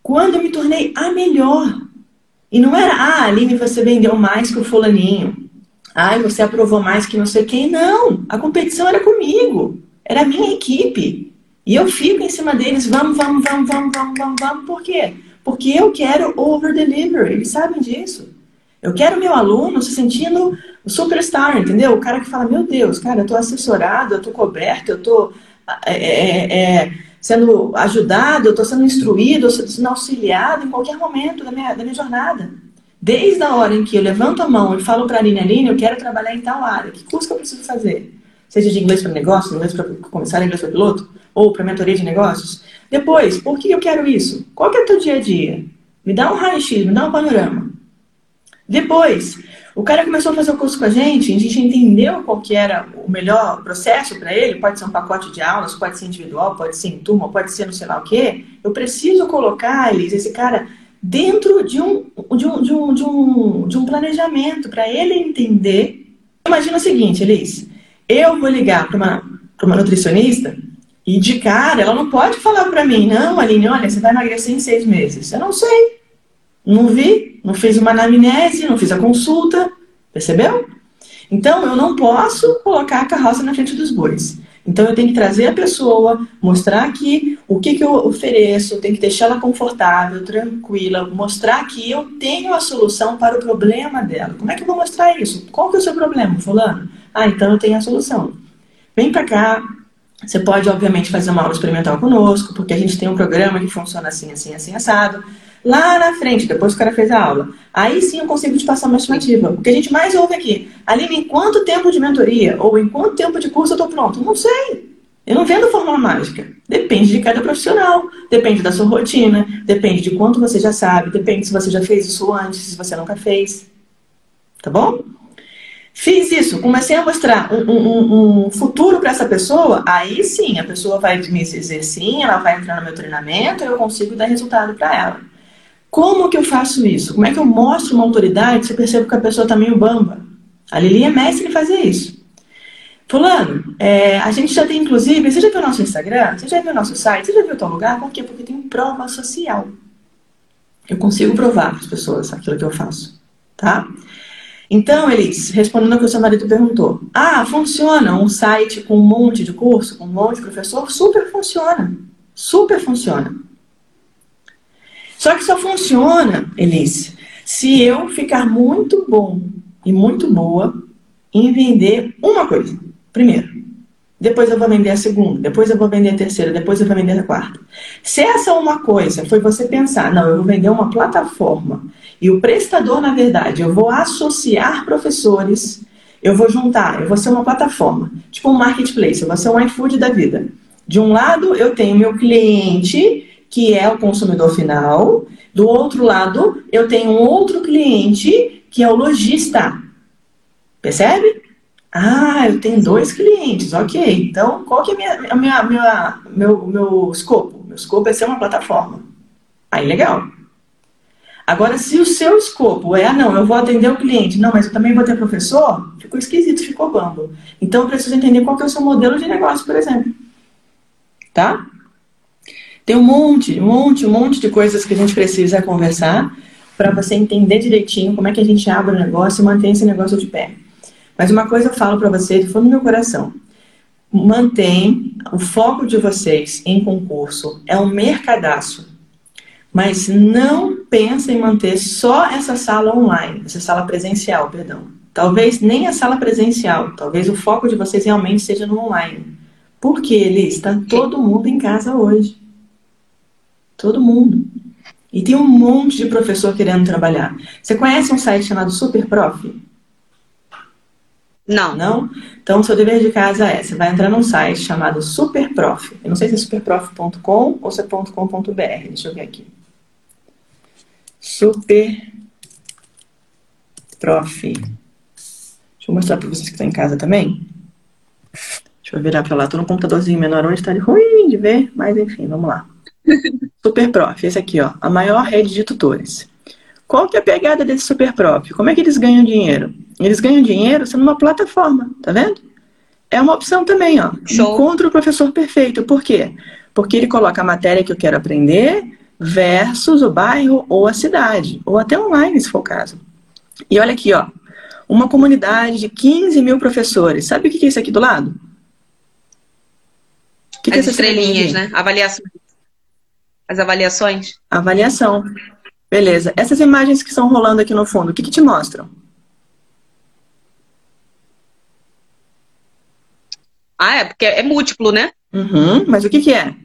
S2: quando eu me tornei a melhor. E não era, ah, Aline, você vendeu mais que o fulaninho. Ah, você aprovou mais que não sei quem. Não, a competição era comigo. Era a minha equipe. E eu fico em cima deles, vamos, vamos, vamos, vamos, vamos, vamos, vamos. Por quê? Porque eu quero over-deliver. Eles sabem disso. Eu quero meu aluno se sentindo superstar, entendeu? O cara que fala, meu Deus, cara, eu tô assessorado, eu tô coberto, eu tô é, é, é, sendo ajudado, eu tô sendo instruído, eu tô sendo auxiliado em qualquer momento da minha, da minha jornada. Desde a hora em que eu levanto a mão e falo para a Aline, Aline, eu quero trabalhar em tal área, que curso que eu preciso fazer? Seja de inglês para negócio, inglês para começar, inglês para piloto, ou para mentoria de negócios. Depois, por que eu quero isso? Qual que é o teu dia a dia? Me dá um raio-x, me dá um panorama. Depois, o cara começou a fazer o curso com a gente, a gente entendeu qual que era o melhor processo para ele, pode ser um pacote de aulas, pode ser individual, pode ser em turma, pode ser no sei lá o quê. Eu preciso colocar, Elis, esse cara dentro de um, de um, de um, de um, de um planejamento, para ele entender. Imagina o seguinte, Elis, eu vou ligar para uma, uma nutricionista e de cara ela não pode falar para mim, não, Aline, olha, você vai emagrecer em seis meses. Eu não sei. Não vi, não fiz uma anamnese, não fiz a consulta, percebeu? Então, eu não posso colocar a carroça na frente dos bois. Então, eu tenho que trazer a pessoa, mostrar aqui o que, que eu ofereço, tenho que deixar ela confortável, tranquila, mostrar que eu tenho a solução para o problema dela. Como é que eu vou mostrar isso? Qual que é o seu problema, fulano? Ah, então eu tenho a solução. Vem para cá, você pode, obviamente, fazer uma aula experimental conosco, porque a gente tem um programa que funciona assim, assim, assim, assado. Lá na frente, depois que o cara fez a aula. Aí sim eu consigo te passar uma estimativa. O que a gente mais ouve aqui, Aline, em quanto tempo de mentoria ou em quanto tempo de curso eu estou pronto? Não sei. Eu não vendo fórmula mágica. Depende de cada profissional, depende da sua rotina, depende de quanto você já sabe, depende se você já fez isso antes, se você nunca fez. Tá bom? Fiz isso, comecei a mostrar um, um, um futuro para essa pessoa, aí sim, a pessoa vai me dizer sim, ela vai entrar no meu treinamento eu consigo dar resultado para ela. Como que eu faço isso? Como é que eu mostro uma autoridade se eu percebo que a pessoa está meio bamba? A Lili é mestre em fazer isso. Fulano, é, a gente já tem, inclusive, você já viu o nosso Instagram? Você já viu o nosso site? Você já viu o teu lugar? Por quê? Porque tem prova social. Eu consigo provar para as pessoas aquilo que eu faço, tá? Então, Elis, respondendo ao que o seu marido perguntou. Ah, funciona um site com um monte de curso, com um monte de professor? Super funciona. Super funciona. Só que só funciona, Elis, se eu ficar muito bom e muito boa em vender uma coisa. Primeiro. Depois eu vou vender a segunda, depois eu vou vender a terceira, depois eu vou vender a quarta. Se essa uma coisa foi você pensar, não, eu vou vender uma plataforma e o prestador, na verdade, eu vou associar professores, eu vou juntar, eu vou ser uma plataforma, tipo um marketplace, eu vou ser um iFood da vida. De um lado, eu tenho meu cliente, que é o consumidor final, do outro lado, eu tenho um outro cliente, que é o lojista. Percebe? Ah, eu tenho dois clientes, ok. Então, qual que é minha, minha, meu, meu escopo? Meu escopo é ser uma plataforma. Aí, legal. Agora, se o seu escopo é, ah, não, eu vou atender o cliente, não, mas eu também vou ter professor, ficou esquisito, ficou bambo. Então, eu preciso entender qual que é o seu modelo de negócio, por exemplo. Tá? Tem um monte, um monte, um monte de coisas que a gente precisa conversar para você entender direitinho como é que a gente abre o negócio e mantém esse negócio de pé. Mas uma coisa eu falo para vocês, do fundo do meu coração. Mantém o foco de vocês em concurso. É um mercadaço. Mas não pensa em manter só essa sala online, essa sala presencial, perdão. Talvez nem a sala presencial, talvez o foco de vocês realmente seja no online. Porque, Liz, está todo mundo em casa hoje. Todo mundo. E tem um monte de professor querendo trabalhar. Você conhece um site chamado Superprof?
S3: Não.
S2: Não? Então, seu dever de casa é, você vai entrar num site chamado Superprof. Eu não sei se é superprof.com ou se é .com.br. Deixa eu ver aqui. Superprof. Deixa eu mostrar para vocês que estão em casa também. Deixa eu virar para lá. Estou no computadorzinho menor onde está ruim de ver, mas enfim, vamos lá. Superprof, esse aqui, ó, a maior rede de tutores. Qual que é a pegada desse Superprof? Como é que eles ganham dinheiro? Eles ganham dinheiro sendo uma plataforma, tá vendo? É uma opção também, ó. Show. O professor perfeito. Por quê? Porque ele coloca a matéria que eu quero aprender versus o bairro ou a cidade, ou até online, se for o caso. E olha aqui, ó. Uma comunidade de 15 mil professores. Sabe o que é isso aqui do lado?
S3: O que As é estrelinhas, né? Avaliações. As avaliações?
S2: Avaliação. Beleza. Essas imagens que estão rolando aqui no fundo, o que, que te mostram?
S3: Ah, é porque é múltiplo, né?
S2: Uhum, mas o que, que é?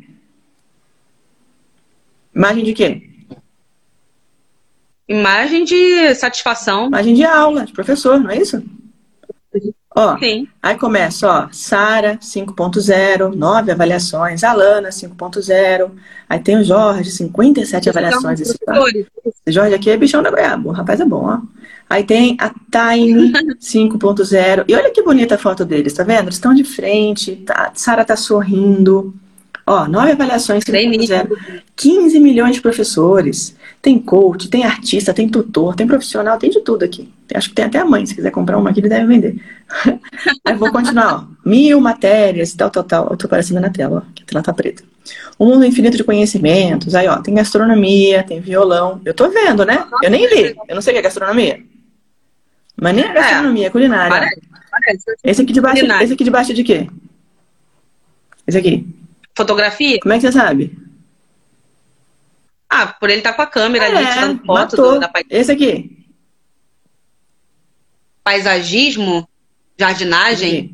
S2: Imagem de quê?
S3: Imagem de satisfação.
S2: Imagem de aula, de professor, não é isso? Ó, Sim. Aí começa, ó, Sara 5.0, 9 avaliações, Alana 5.0, aí tem o Jorge, 57 avaliações. Esse, esse Jorge aqui é bichão da goiaba, o rapaz é bom, ó. Aí tem a Time 5.0, e olha que bonita a foto deles, tá vendo? Eles estão de frente, tá, Sara tá sorrindo, ó, 9 avaliações 5.0, 15 milhões de professores, tem coach, tem artista, tem tutor, tem profissional, tem de tudo aqui. Acho que tem até a mãe, se quiser comprar uma aqui, ele deve vender. Aí vou continuar, ó. Mil matérias, tal, tal, tal. Eu tô aparecendo na tela, ó, que a tela tá preta. Um mundo infinito de conhecimentos. Aí, ó, tem gastronomia, tem violão. Eu tô vendo, né? Eu nem li. Eu não sei o que é gastronomia. Mas nem é gastronomia, é culinária. Parece, parece. Esse aqui de baixo, esse aqui de baixo é de quê? Esse aqui.
S3: Fotografia?
S2: Como é que você sabe?
S3: Ah, por ele estar tá com a câmera é, ali tirando foto do, da
S2: paisagem. Esse aqui.
S3: Paisagismo? Jardinagem?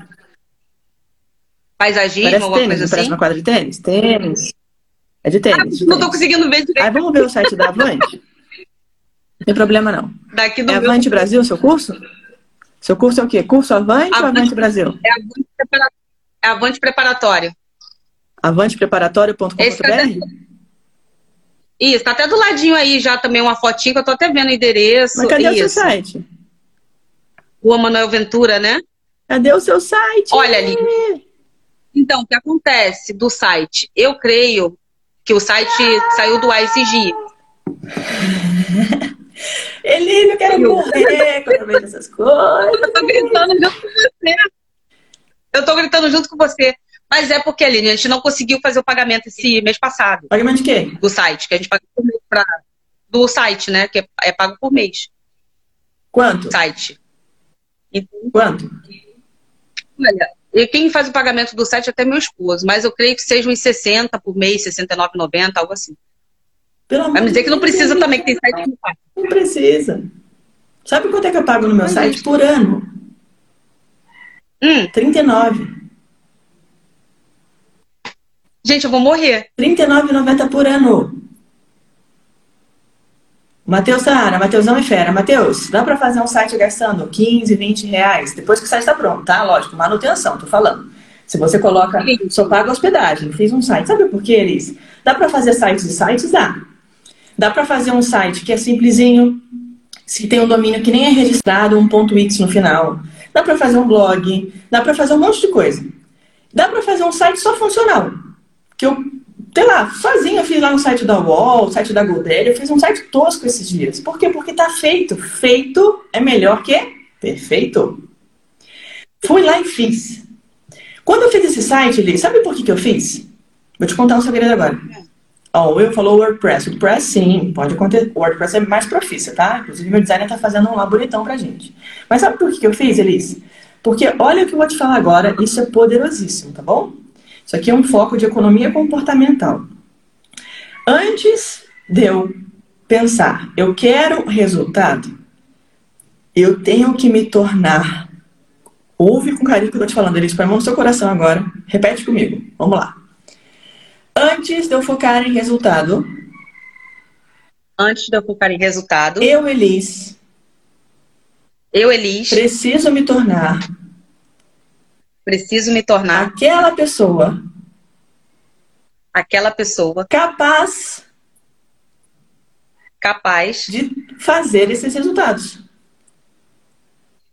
S3: Paisagismo,
S2: parece
S3: alguma
S2: tênis,
S3: coisa assim?
S2: Parece uma quadra de tênis? Tênis. É de tênis.
S3: Ah, não tô conseguindo ver direito.
S2: Aí vamos ver o site da Avante? Não tem problema não.
S3: Daqui do
S2: é Avante meu... Brasil, seu curso? Seu curso é o quê? Curso Avante, Avante ou Avante Brasil?
S3: É Avante, prepara... é Avante Preparatório.
S2: Avantepreparatório.com.br?
S3: Isso, tá até do ladinho aí já também uma fotinha que eu tô até vendo o endereço.
S2: Mas cadê
S3: Isso.
S2: o seu site?
S3: Rua Manuel Ventura, né?
S2: Cadê o seu site?
S3: Olha ali. Então, o que acontece do site? Eu creio que o site saiu do ICG.
S2: Ele não quer morrer quando eu vejo essas coisas. Eu tô gritando junto com você.
S3: Eu tô gritando junto com você. Mas é porque, Aline, a gente não conseguiu fazer o pagamento esse mês passado.
S2: Pagamento de quê?
S3: Do site, que a gente paga por mês pra... Do site, né? Que é, é pago por mês.
S2: Quanto?
S3: Site.
S2: Então, Quanto?
S3: Olha, e quem faz o pagamento do site é até meu esposo, mas eu creio que seja uns 60 por mês, 69,90, algo assim. Pelo Vai me dizer que não precisa também, que tem site que
S2: faz. Não precisa. Sabe quanto é que eu pago no meu mas site é. por ano?
S3: Hum.
S2: 39.
S3: Gente, eu vou morrer.
S2: R$39,90 por ano. Matheus Sara, Matheusão é fera. Matheus, dá para fazer um site gastando 15, 20 reais? Depois que o site está pronto, tá? Lógico, manutenção, tô falando. Se você coloca, só paga hospedagem. Fiz um site. Sabe por quê, Elis? Dá para fazer sites e sites? Dá. Dá para fazer um site que é simplesinho, se tem um domínio que nem é registrado, um ponto X no final. Dá para fazer um blog, dá para fazer um monte de coisa. Dá para fazer um site só funcional que eu, sei lá, sozinha eu fiz lá no site da UOL, site da Godelli, eu fiz um site tosco esses dias. Por quê? Porque tá feito. Feito é melhor que perfeito. Fui lá e fiz. Quando eu fiz esse site, Li, sabe por que, que eu fiz? Vou te contar um segredo agora. Ó, oh, o Will falou WordPress. WordPress, sim, pode acontecer. O WordPress é mais profissa, tá? Inclusive, meu designer tá fazendo um lá bonitão pra gente. Mas sabe por que, que eu fiz, Elise? Porque olha o que eu vou te falar agora, isso é poderosíssimo, tá bom? Isso aqui é um foco de economia comportamental. Antes de eu pensar, eu quero resultado, eu tenho que me tornar. Ouve com carinho que eu estou te falando, Elis, põe a mão no seu coração agora. Repete comigo. Vamos lá. Antes de eu focar em resultado.
S3: Antes de eu focar em resultado.
S2: Eu, Elis.
S3: Eu, Elis.
S2: Preciso me tornar
S3: Preciso me tornar
S2: aquela pessoa.
S3: Aquela pessoa
S2: capaz
S3: capaz
S2: de fazer esses resultados.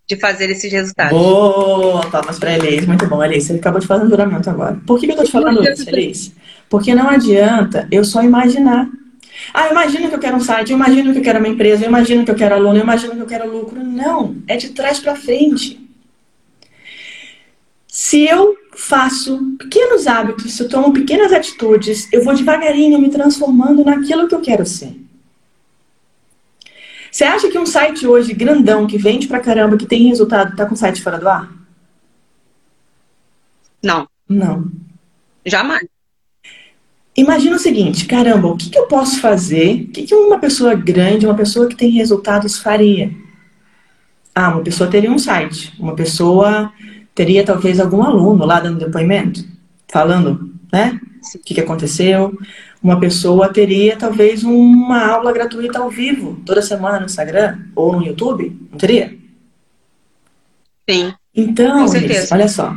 S3: De fazer esses resultados.
S2: Boa! Palmas para Elis. Muito bom, Elis. Você acabou de fazer um juramento agora. Por que, que eu tô te falando isso, Elis? Porque não adianta eu só imaginar. Ah, eu imagino que eu quero um site, eu imagino que eu quero uma empresa, eu imagino que eu quero aluno, eu imagino que eu quero lucro. Não, é de trás para frente. Se eu faço pequenos hábitos, se eu tomo pequenas atitudes, eu vou devagarinho me transformando naquilo que eu quero ser. Você acha que um site hoje grandão, que vende pra caramba, que tem resultado, tá com o site fora do ar?
S3: Não.
S2: Não.
S3: Jamais.
S2: Imagina o seguinte, caramba, o que, que eu posso fazer? O que, que uma pessoa grande, uma pessoa que tem resultados faria? Ah, uma pessoa teria um site. Uma pessoa teria talvez algum aluno lá dando depoimento, falando, né? O que, que aconteceu. Uma pessoa teria talvez uma aula gratuita ao vivo, toda semana no Instagram ou no YouTube, não teria?
S3: Sim.
S2: Então, olha só.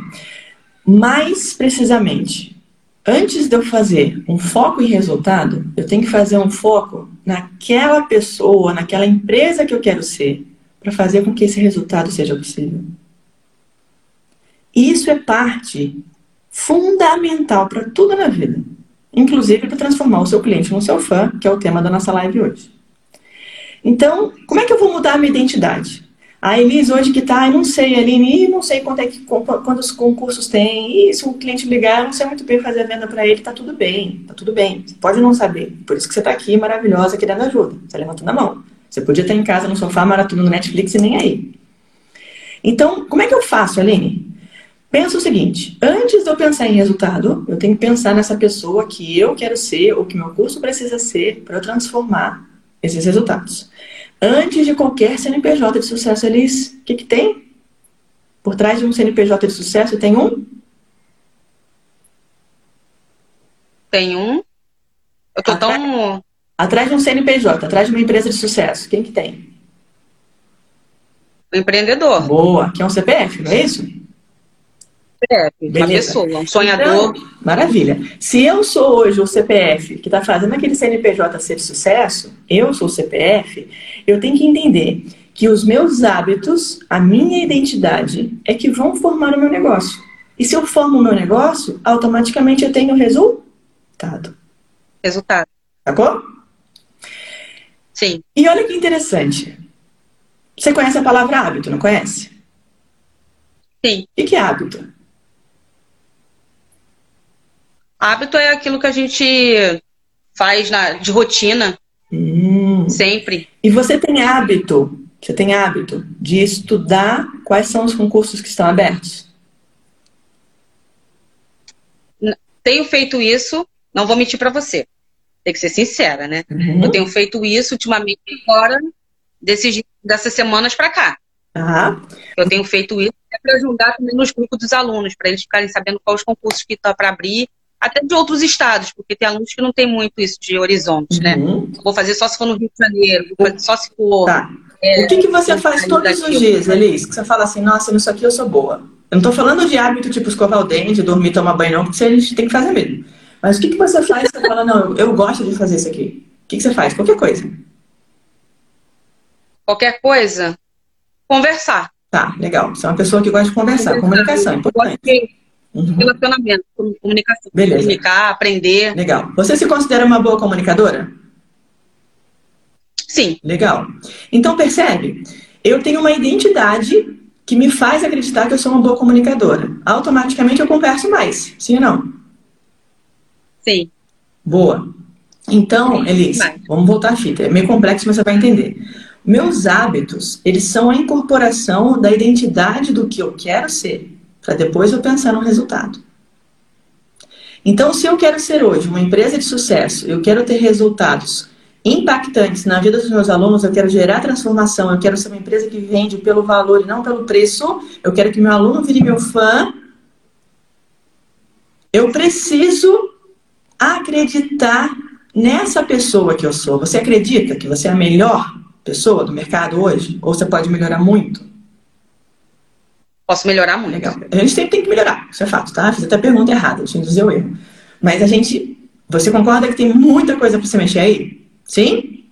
S2: Mais precisamente, antes de eu fazer um foco em resultado, eu tenho que fazer um foco naquela pessoa, naquela empresa que eu quero ser, para fazer com que esse resultado seja possível. Isso é parte fundamental para tudo na vida, inclusive para transformar o seu cliente no seu fã, que é o tema da nossa live hoje. Então, como é que eu vou mudar a minha identidade? A Elise hoje que está, eu não sei, Aline, não sei quanto é que, quantos concursos tem, e se o cliente ligar, eu não sei muito bem fazer a venda para ele, tá tudo bem, tá tudo bem. Você pode não saber, por isso que você está aqui, maravilhosa, querendo ajuda, você levantando a mão. Você podia estar em casa, no sofá, maratona no Netflix e nem aí. Então, como é que eu faço, Aline? Pensa o seguinte: antes de eu pensar em resultado, eu tenho que pensar nessa pessoa que eu quero ser, ou que meu curso precisa ser, para eu transformar esses resultados. Antes de qualquer CNPJ de sucesso, eles, o que, que tem? Por trás de um CNPJ de sucesso tem um?
S3: Tem um. Eu tô atrás, tão.
S2: Atrás de um CNPJ, atrás de uma empresa de sucesso, quem que tem?
S3: O empreendedor.
S2: Boa, que é um CPF, não é isso?
S3: CPF, uma pessoa, um sonhador.
S2: Então, maravilha. Se eu sou hoje o CPF que está fazendo aquele CNPJ ser sucesso, eu sou o CPF, eu tenho que entender que os meus hábitos, a minha identidade, é que vão formar o meu negócio. E se eu formo o meu negócio, automaticamente eu tenho resultado.
S3: Resultado.
S2: Sacou?
S3: Sim.
S2: E olha que interessante. Você conhece a palavra hábito, não conhece?
S3: Sim.
S2: O que é hábito?
S3: Hábito é aquilo que a gente faz na, de rotina, hum. sempre.
S2: E você tem hábito, você tem hábito de estudar quais são os concursos que estão abertos?
S3: Tenho feito isso, não vou mentir para você. Tem que ser sincera, né? Uhum. Eu tenho feito isso ultimamente agora, desses, dessas semanas para cá. Uhum. Eu tenho feito isso para ajudar também nos grupos dos alunos, para eles ficarem sabendo quais os concursos que estão para abrir, até de outros estados, porque tem alunos que não tem muito isso de horizonte, né? uhum. né? Vou fazer só se for no Rio de Janeiro, vou fazer só se for. Tá.
S2: É, o que, que você faz todos os dias, Elis? Que você fala assim, nossa, nisso aqui eu sou boa. Eu não estou falando de hábito tipo escovar o dente, dormir, tomar banho, não, porque a gente tem que fazer mesmo. Mas o que, que você faz? Você fala, não, eu, gosto de fazer isso aqui. O que, que você faz? Qualquer coisa.
S3: Qualquer coisa? Conversar.
S2: Tá, legal. Você é uma pessoa que gosta de conversar. Comunicação, importante.
S3: Uhum. Relacionamento, comunicação. Beleza. Comunicar, aprender.
S2: Legal. Você se considera uma boa comunicadora?
S3: Sim.
S2: Legal. Então, percebe? Eu tenho uma identidade que me faz acreditar que eu sou uma boa comunicadora. Automaticamente eu converso mais, sim ou não?
S3: Sim.
S2: Boa. Então, Elis, vamos voltar à fita. É meio complexo, mas você vai entender. Meus hábitos, eles são a incorporação da identidade do que eu quero ser para depois eu pensar no resultado. Então, se eu quero ser hoje uma empresa de sucesso, eu quero ter resultados impactantes na vida dos meus alunos, eu quero gerar transformação, eu quero ser uma empresa que vende pelo valor e não pelo preço, eu quero que meu aluno vire meu fã, eu preciso acreditar nessa pessoa que eu sou. Você acredita que você é a melhor pessoa do mercado hoje? Ou você pode melhorar muito?
S3: Posso melhorar muito.
S2: Legal. A gente sempre tem que melhorar, isso é fato, tá? Fiz até a pergunta errada, eu dizer o erro. Mas a gente. Você concorda que tem muita coisa para você mexer aí? Sim?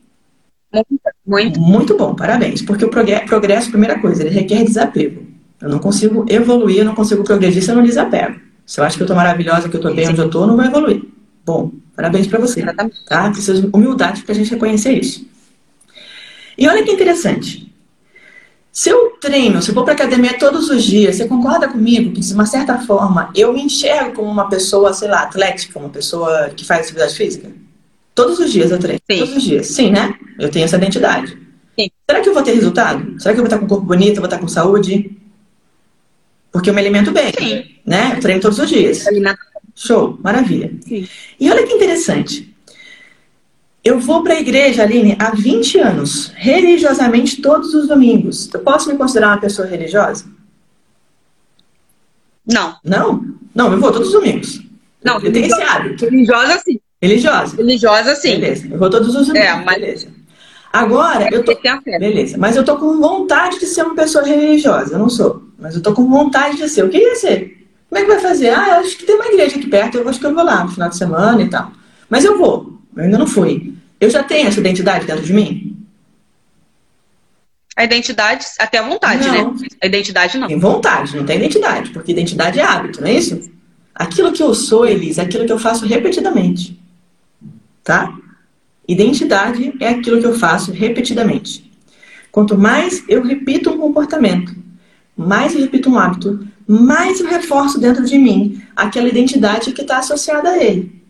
S3: Muito.
S2: Muito bom, parabéns. Porque o progresso, primeira coisa, ele requer desapego. Eu não consigo evoluir, eu não consigo progredir se eu não desapego. Se eu acho que eu tô maravilhosa, que eu tô bem Sim. onde eu tô, eu não vou evoluir. Bom, parabéns para você. Tá? Precisa de humildade para a gente reconhecer isso. E olha que interessante. Se eu treino, se eu vou para academia todos os dias, você concorda comigo que, de uma certa forma, eu me enxergo como uma pessoa, sei lá, atlética, uma pessoa que faz atividade física? Todos os dias eu treino. Sim. Todos os dias. Sim, né? Eu tenho essa identidade. Sim. Será que eu vou ter resultado? Será que eu vou estar com um corpo bonito, vou estar com saúde? Porque eu me alimento bem. Sim. Né? Eu treino todos os dias. Show, maravilha. Sim. E olha que interessante. Eu vou para a igreja, Aline, há 20 anos, religiosamente todos os domingos. Eu posso me considerar uma pessoa religiosa?
S3: Não.
S2: Não? Não, eu vou todos os domingos. Não, eu tenho esse hábito.
S3: Religiosa, sim.
S2: Religiosa?
S3: Religiosa, sim.
S2: Beleza, eu vou todos os domingos. É, mas... Beleza. Agora, eu tô. Beleza, mas eu tô com vontade de ser uma pessoa religiosa. Eu não sou. Mas eu tô com vontade de ser. Eu queria ser. Como é que vai fazer? Ah, eu acho que tem uma igreja aqui perto, eu acho que eu vou lá no final de semana e tal. Mas eu vou. Eu ainda não fui. Eu já tenho essa identidade dentro de mim?
S3: A identidade, até a vontade, né? não. né? A identidade não.
S2: Tem vontade, não tem identidade, porque identidade é hábito, não é isso? Aquilo que eu sou, Elisa, é aquilo que eu faço repetidamente. Tá? Identidade é aquilo que eu faço repetidamente. Quanto mais eu repito um comportamento, mais eu repito um hábito, mais eu reforço dentro de mim aquela identidade que está associada a ele.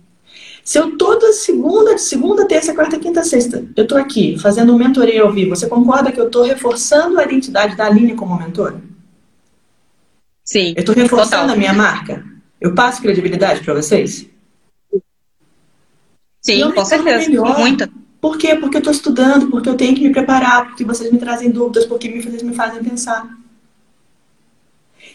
S2: Se eu toda segunda, segunda, terça, quarta, quinta, sexta, eu estou aqui fazendo um mentoria ao vivo, você concorda que eu estou reforçando a identidade da Aline como mentora?
S3: Sim.
S2: Eu estou reforçando total. a minha marca? Eu passo credibilidade para vocês?
S3: Sim, com certeza. Melhor. Muita.
S2: Por quê? Porque eu estou estudando, porque eu tenho que me preparar, porque vocês me trazem dúvidas, porque vocês me fazem pensar.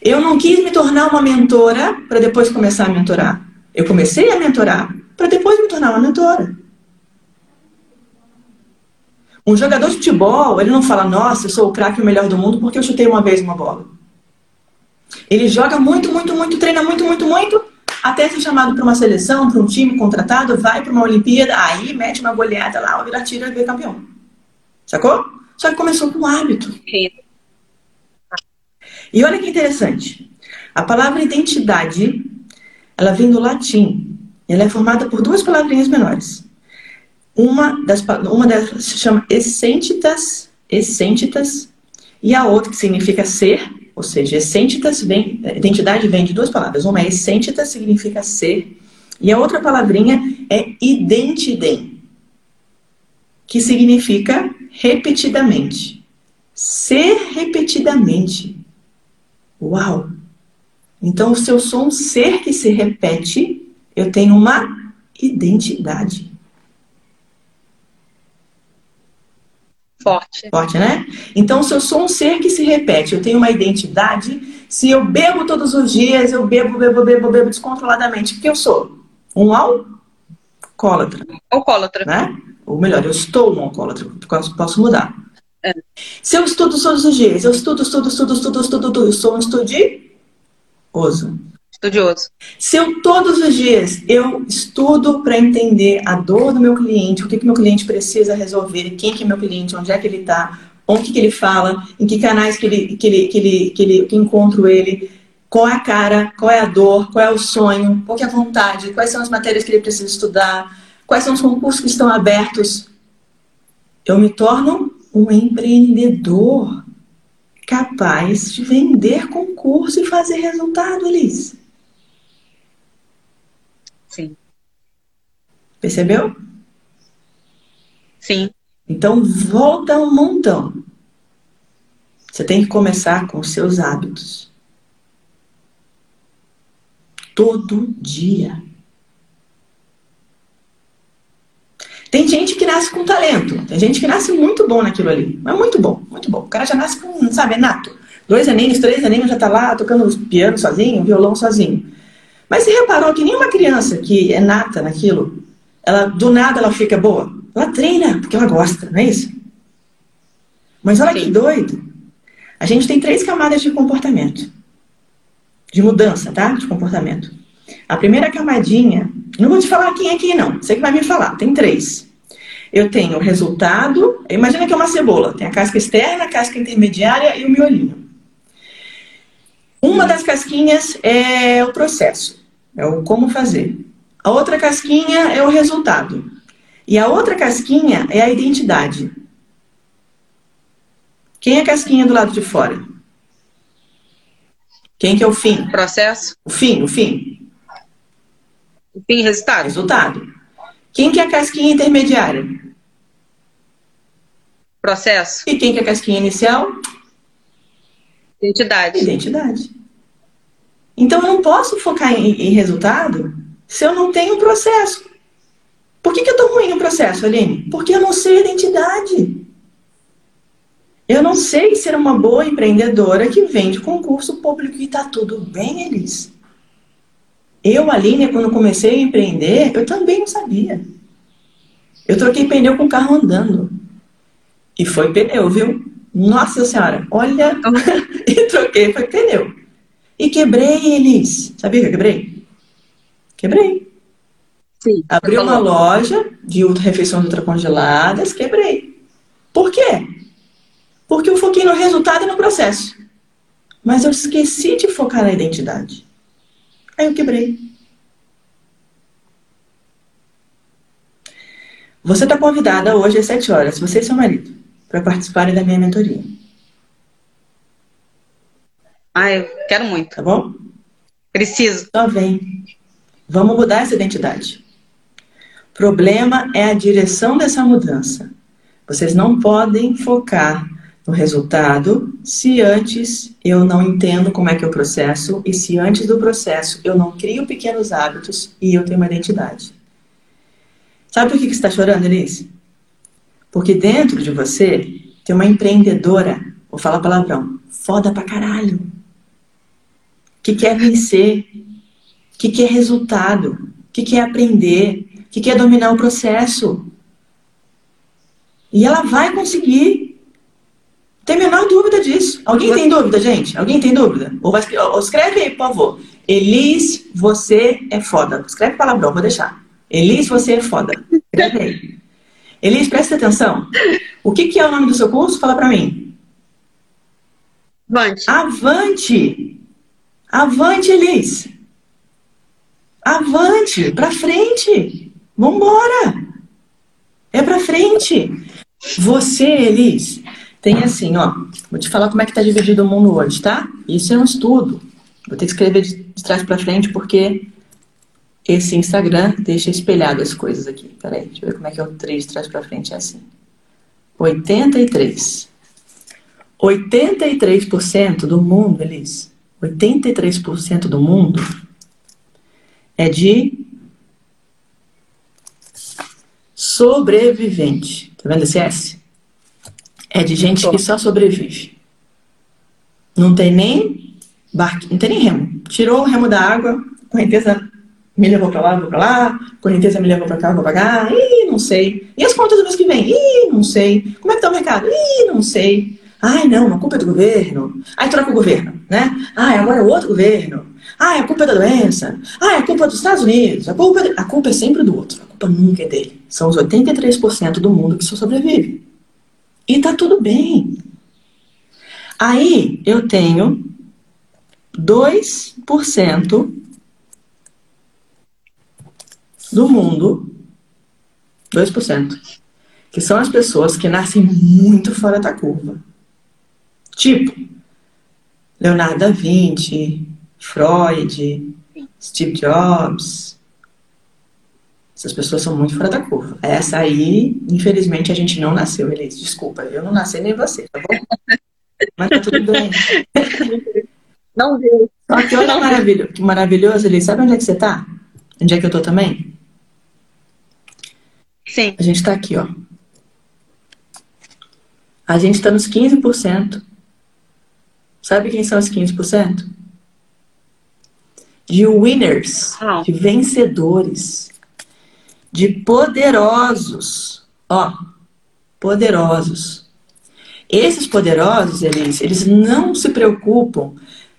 S2: Eu não quis me tornar uma mentora para depois começar a mentorar. Eu comecei a mentorar para depois me tornar uma mentora. Um jogador de futebol, ele não fala, nossa, eu sou o craque o melhor do mundo porque eu chutei uma vez uma bola. Ele joga muito, muito, muito, treina muito, muito, muito, até ser chamado para uma seleção, para um time contratado, vai para uma Olimpíada, aí mete uma goleada lá, vira tira e vira campeão. Sacou? Só que começou com um hábito. E olha que interessante. A palavra identidade, ela vem do latim ela é formada por duas palavrinhas menores. Uma das uma delas se chama essentitas, essentitas, e a outra que significa ser, ou seja, essentitas vem, identidade vem de duas palavras. Uma é essentitas, significa ser, E a outra palavrinha é identidem, que significa repetidamente. Ser repetidamente. Uau! Então, se eu sou um ser que se repete, eu tenho uma identidade.
S3: Forte.
S2: Forte, né? Então, se eu sou um ser que se repete, eu tenho uma identidade. Se eu bebo todos os dias, eu bebo, bebo, bebo, bebo descontroladamente. O que eu sou? Um alcoólatra.
S3: Alcoólatra.
S2: Né? Ou melhor, eu estou um alcoólatra, porque posso mudar. É. Se eu estudo todos os dias, eu estudo, estudo, estudo, estudo, estudo, estudo eu sou um estudioso.
S3: Estudioso.
S2: Se eu todos os dias eu estudo para entender a dor do meu cliente, o que, que meu cliente precisa resolver, quem que é meu cliente, onde é que ele está, onde que ele fala, em que canais que ele, que ele, que ele, que ele que encontro ele, qual é a cara, qual é a dor, qual é o sonho, qual é a vontade, quais são as matérias que ele precisa estudar, quais são os concursos que estão abertos. Eu me torno um empreendedor capaz de vender concurso e fazer resultado, Elis.
S3: Sim.
S2: Percebeu?
S3: Sim.
S2: Então volta um montão. Você tem que começar com os seus hábitos. Todo dia. Tem gente que nasce com talento, tem gente que nasce muito bom naquilo ali. Mas muito bom, muito bom. O cara já nasce com, sabe, é nato. Dois aninhos, três aninhos já tá lá tocando piano sozinho, violão sozinho. Mas você reparou que nenhuma criança que é nata naquilo, ela do nada ela fica boa? Ela treina, porque ela gosta, não é isso? Mas olha Sim. que doido. A gente tem três camadas de comportamento. De mudança, tá? De comportamento. A primeira camadinha, não vou te falar quem é quem não, você que vai me falar, tem três. Eu tenho o resultado, imagina que é uma cebola, tem a casca externa, a casca intermediária e o miolinho. Uma das casquinhas é o processo, é o como fazer. A outra casquinha é o resultado. E a outra casquinha é a identidade. Quem é a casquinha do lado de fora? Quem que é o fim?
S3: Processo.
S2: O fim, o fim.
S3: Fim, resultado.
S2: Resultado. Quem que é a casquinha intermediária?
S3: Processo.
S2: E quem que é a casquinha inicial?
S3: Identidade.
S2: Identidade. Então eu não posso focar em, em resultado se eu não tenho processo. Por que, que eu estou ruim no processo, Aline? Porque eu não sei identidade. Eu não sei ser uma boa empreendedora que vende concurso público e está tudo bem, Elis. Eu, Aline, quando comecei a empreender, eu também não sabia. Eu troquei pneu com o carro andando. E foi pneu, viu? Nossa Senhora, olha, e troquei, foi pneu. E quebrei eles. Sabia que eu quebrei? Quebrei.
S3: Sim,
S2: Abri uma loja de refeições ultracongeladas, quebrei. Por quê? Porque eu foquei no resultado e no processo. Mas eu esqueci de focar na identidade. Aí eu quebrei. Você está convidada hoje às 7 horas, você e seu marido para participarem da minha mentoria.
S3: Ah, eu quero muito.
S2: Tá bom?
S3: Preciso.
S2: Só vem. Vamos mudar essa identidade. O problema é a direção dessa mudança. Vocês não podem focar no resultado se antes eu não entendo como é que é o processo e se antes do processo eu não crio pequenos hábitos e eu tenho uma identidade. Sabe por que, que você está chorando, Elise? Porque dentro de você tem uma empreendedora, vou falar palavrão, foda pra caralho. Que quer vencer, que quer resultado, que quer aprender, que quer dominar o processo. E ela vai conseguir. Tem a menor dúvida disso. Alguém tem dúvida, gente? Alguém tem dúvida? Ou, vai, ou escreve aí, por favor. Elis, você é foda. Escreve palavrão, vou deixar. Elis, você é foda. Escreve aí. Elis, presta atenção. O que, que é o nome do seu curso? Fala para mim.
S3: Avante.
S2: Avante. Avante, Elis. Avante, para frente. Vambora. É para frente. Você, Elis, tem assim, ó. Vou te falar como é que tá dividido o mundo hoje, tá? Isso é um estudo. Vou ter que escrever de, de trás para frente porque esse Instagram deixa espelhado as coisas aqui. Peraí, deixa eu ver como é que é o 3 de trás para frente. É assim. 83. 83% do mundo, Elis, 83% do mundo é de sobrevivente. Tá vendo esse S? É de gente que só sobrevive. Não tem nem barco, não tem nem remo. Tirou o remo da água, correnteza me levou pra lá, vou pra lá, correnteza me levou pra cá, vou pra cá, ih, não sei. E as contas do mês que vem? Ih, não sei. Como é que tá o mercado? Ih, não sei. Ai, não, a culpa é do governo. Ai, troca o governo, né? Ai, agora é o outro governo. Ai, a culpa é da doença. Ai, a culpa é dos Estados Unidos. A culpa, é... a culpa é sempre do outro. A culpa nunca é dele. São os 83% do mundo que só sobrevive. E tá tudo bem. Aí eu tenho 2% do mundo, 2%, que são as pessoas que nascem muito fora da curva. Tipo, Leonardo da Vinci, Freud, Steve Jobs. Essas pessoas são muito fora da curva. Essa aí, infelizmente, a gente não nasceu, Elise. Desculpa, eu não nasci nem você, tá bom? Mas tá tudo bem.
S3: Não viu.
S2: Só que olha maravilhoso, que maravilhoso, Elise. Sabe onde é que você tá? Onde é que eu tô também?
S3: Sim.
S2: A gente tá aqui, ó. A gente tá nos 15%. Sabe quem são os 15%? De winners, de vencedores, de poderosos. Ó, poderosos. Esses poderosos, eles, eles não se preocupam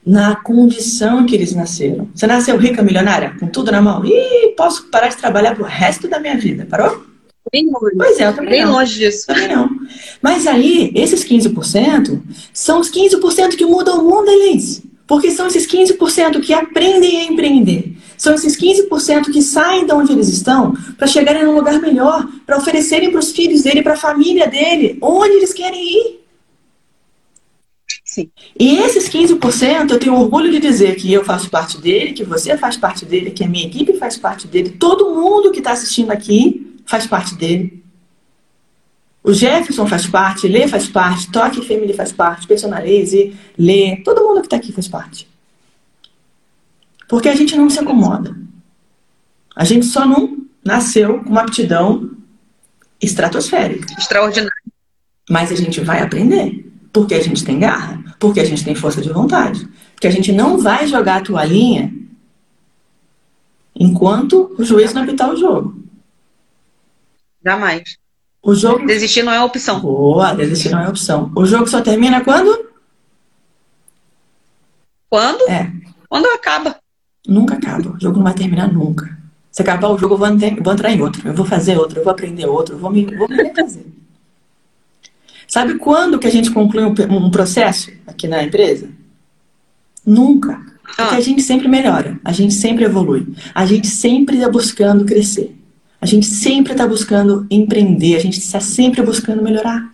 S2: na condição que eles nasceram. Você nasceu rica, milionária, com tudo na mão? Ih, posso parar de trabalhar pro resto da minha vida. Parou?
S3: Bem longe.
S2: Pois é, eu também
S3: Bem
S2: não.
S3: longe disso.
S2: Também não. Mas aí, esses 15% são os 15% que mudam o mundo, Elis. Porque são esses 15% que aprendem a empreender. São esses 15% que saem de onde eles estão para chegarem num lugar melhor, para oferecerem para os filhos dele, para a família dele, onde eles querem ir.
S3: Sim.
S2: E esses 15%, eu tenho orgulho de dizer que eu faço parte dele, que você faz parte dele, que a minha equipe faz parte dele, todo mundo que está assistindo aqui faz parte dele. O Jefferson faz parte, Lê faz parte, Toque Family faz parte, Personalize, Lê, todo mundo que está aqui faz parte. Porque a gente não se acomoda. A gente só não nasceu com uma aptidão estratosférica.
S3: Extraordinário.
S2: Mas a gente vai aprender. Porque a gente tem garra, porque a gente tem força de vontade. Porque a gente não vai jogar a toalhinha enquanto o juiz não apitar o jogo.
S3: Jamais.
S2: O jogo.
S3: Desistir não é opção.
S2: Boa, desistir não é opção. O jogo só termina quando?
S3: Quando?
S2: É.
S3: Quando acaba.
S2: Nunca acaba. O jogo não vai terminar nunca. Se acabar o jogo, eu vou, vou entrar em outro. Eu vou fazer outro, eu vou aprender outro, eu vou me, vou me refazer. Sabe quando que a gente conclui um, um processo aqui na empresa? Nunca. Porque
S3: Ah.
S2: a gente sempre melhora, a gente sempre evolui, a gente sempre está buscando crescer, a gente sempre está buscando empreender, a gente está sempre buscando melhorar.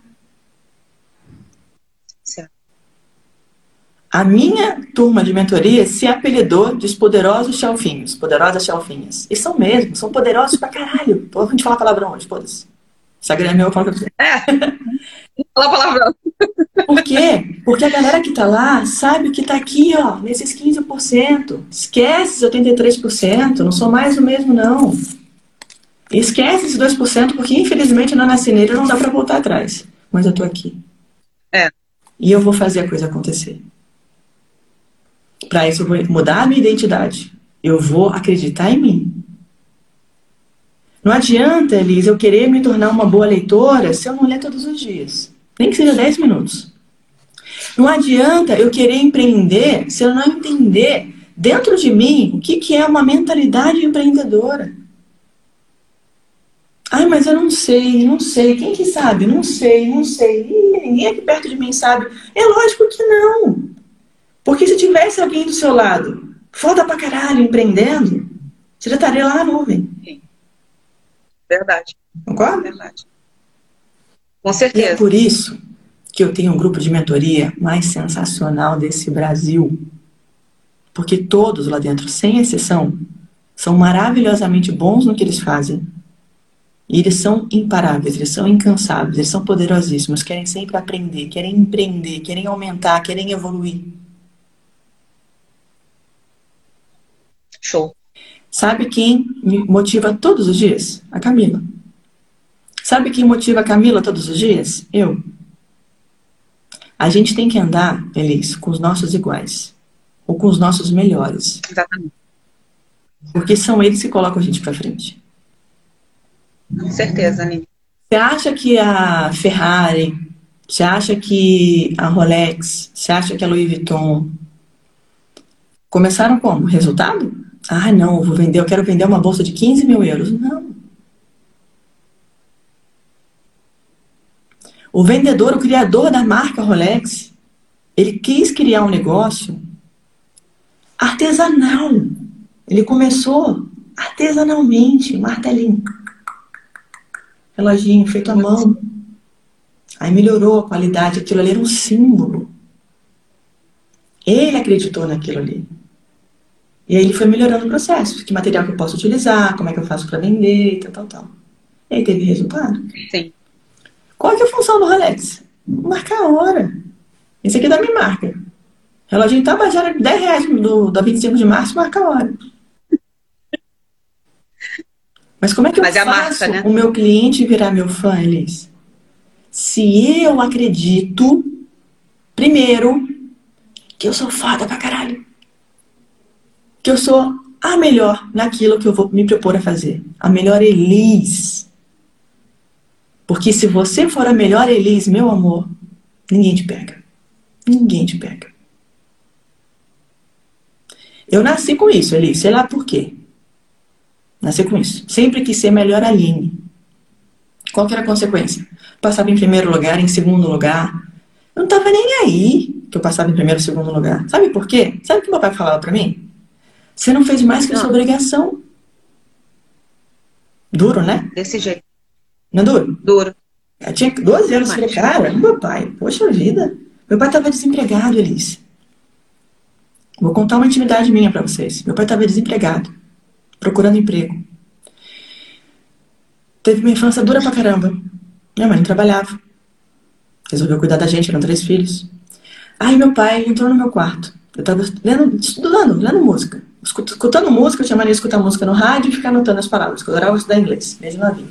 S3: Certo.
S2: A minha turma de mentoria se apelidou de os poderosos chalfinhos, poderosas chalfinhas. E são mesmo, são poderosos pra caralho. Pô, a gente fala palavrão hoje, foda-se. Instagram é meu, eu falo pra você.
S3: Fala palavrão.
S2: Por quê? Porque a galera que tá lá sabe que tá aqui, ó, nesses 15%. Esquece esses 83%, não sou mais o mesmo, não. Esquece esses 2%, porque infelizmente na nascineira não dá pra voltar atrás. Mas eu tô aqui.
S3: É.
S2: E eu vou fazer a coisa acontecer. Pra isso eu vou mudar a minha identidade. Eu vou acreditar em mim. Não adianta, Elisa, eu querer me tornar uma boa leitora se eu não ler todos os dias. Nem que seja 10 minutos. Não adianta eu querer empreender se eu não entender dentro de mim o que, que é uma mentalidade empreendedora. Ai, mas eu não sei, não sei. Quem que sabe? Não sei, não sei. Ih, ninguém aqui perto de mim sabe. É lógico que não. Porque se tivesse alguém do seu lado, foda pra caralho, empreendendo, você já estaria lá na nuvem.
S3: Verdade.
S2: Concorda?
S3: Verdade. Com
S2: E é
S3: certeza.
S2: por isso que eu tenho um grupo de mentoria mais sensacional desse Brasil. Porque todos lá dentro, sem exceção, são maravilhosamente bons no que eles fazem. E eles são imparáveis, eles são incansáveis, eles são poderosíssimos, querem sempre aprender, querem empreender, querem aumentar, querem evoluir.
S3: Show.
S2: Sabe quem me motiva todos os dias? A Camila. Sabe quem motiva a Camila todos os dias? Eu. A gente tem que andar, Elis, com os nossos iguais. Ou com os nossos melhores.
S3: Exatamente.
S2: Porque são eles que colocam a gente pra frente.
S3: Com certeza, Aline.
S2: Você acha que a Ferrari, você acha que a Rolex, você acha que a Louis Vuitton começaram como? Resultado? Ah, não, eu vou vender, eu quero vender uma bolsa de 15 mil euros. Não. O vendedor, o criador da marca Rolex, ele quis criar um negócio artesanal. Ele começou artesanalmente, martelinho reloginho feito à mão. Aí melhorou a qualidade, aquilo ali era um símbolo. Ele acreditou naquilo ali. E aí ele foi melhorando o processo. Que material que eu posso utilizar, como é que eu faço para vender, tal, tal, tal. E aí teve resultado.
S3: Sim.
S2: Qual é, a função do Rolex? Marcar a hora. Esse aqui é da minha marca. Reloginho Tabajara, 10 reais do, da 25 de março, marca a hora. Mas como é que Mas eu é faço marca, né? o meu cliente virar meu fã, Elis? Se eu acredito, primeiro, que eu sou foda pra caralho. Que eu sou a melhor naquilo que eu vou me propor a fazer. A melhor Elis. Porque se você for a melhor Elis, meu amor, ninguém te pega. Ninguém te pega. Eu nasci com isso, Elis. Sei lá por quê. Nascer com isso. Sempre quis ser melhor Aline. Qual que era a consequência? Passava em primeiro lugar, em segundo lugar. Eu não estava nem aí que eu passava em primeiro segundo lugar. Sabe por quê? Sabe o que meu pai falava para mim? Você não fez mais que a sua obrigação. Duro, né?
S3: Desse jeito.
S2: Não é duro?
S3: Duro.
S2: Eu tinha 12 anos. Falei, cara, meu pai, poxa vida. Meu pai estava desempregado, Elise. Vou contar uma intimidade minha para vocês. Meu pai estava desempregado procurando emprego. Teve uma infância dura pra caramba. Minha mãe não trabalhava. Resolveu cuidar da gente, eram três filhos. Aí meu pai entrou no meu quarto. Eu tava lendo, estudando, lendo música. Escutando música, eu tinha mania de escutar música no rádio e ficar anotando as palavras, que eu adorava estudar inglês, mesmo na vida.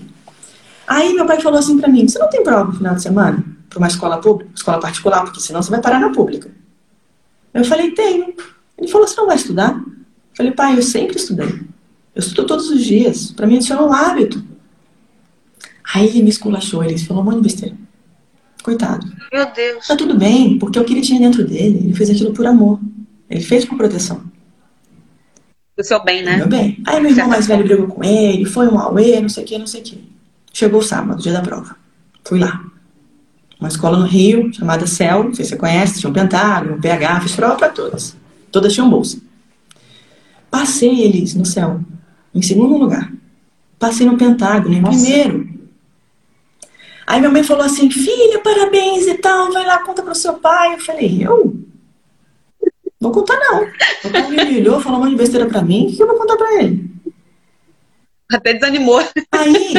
S2: Aí meu pai falou assim pra mim, você não tem prova no final de semana? Pra uma escola pública, escola particular, porque senão você vai parar na pública. Eu falei, tenho. Ele falou, você não vai estudar? Eu falei, pai, eu sempre estudei. Eu estudo todos os dias. Para mim, isso é um hábito. Aí ele me esculachou, ele falou um monte de besteira. Coitado.
S3: Meu Deus.
S2: Tá tudo bem, porque é o que ele tinha dentro dele, ele fez aquilo por amor. Ele fez por proteção.
S3: Do seu bem, né?
S2: Do meu bem. Aí meu irmão mais velho brigou com ele, foi um auê, não sei o que, não sei o que. Chegou o sábado, dia da prova. Fui lá. Uma escola no Rio, chamada CEL, não sei se você conhece, tinha um pentágono, um PH, fiz prova pra todas. Todas tinham bolsa. Passei eles no céu. Em segundo lugar. Passei no Pentágono, em Nossa. primeiro. Aí minha mãe falou assim, filha, parabéns e tal, vai lá, conta pro seu pai. Eu falei, eu? Vou contar não. O pai me olhou, falou uma besteira pra mim, o que eu vou contar pra ele?
S3: Até desanimou.
S2: Aí,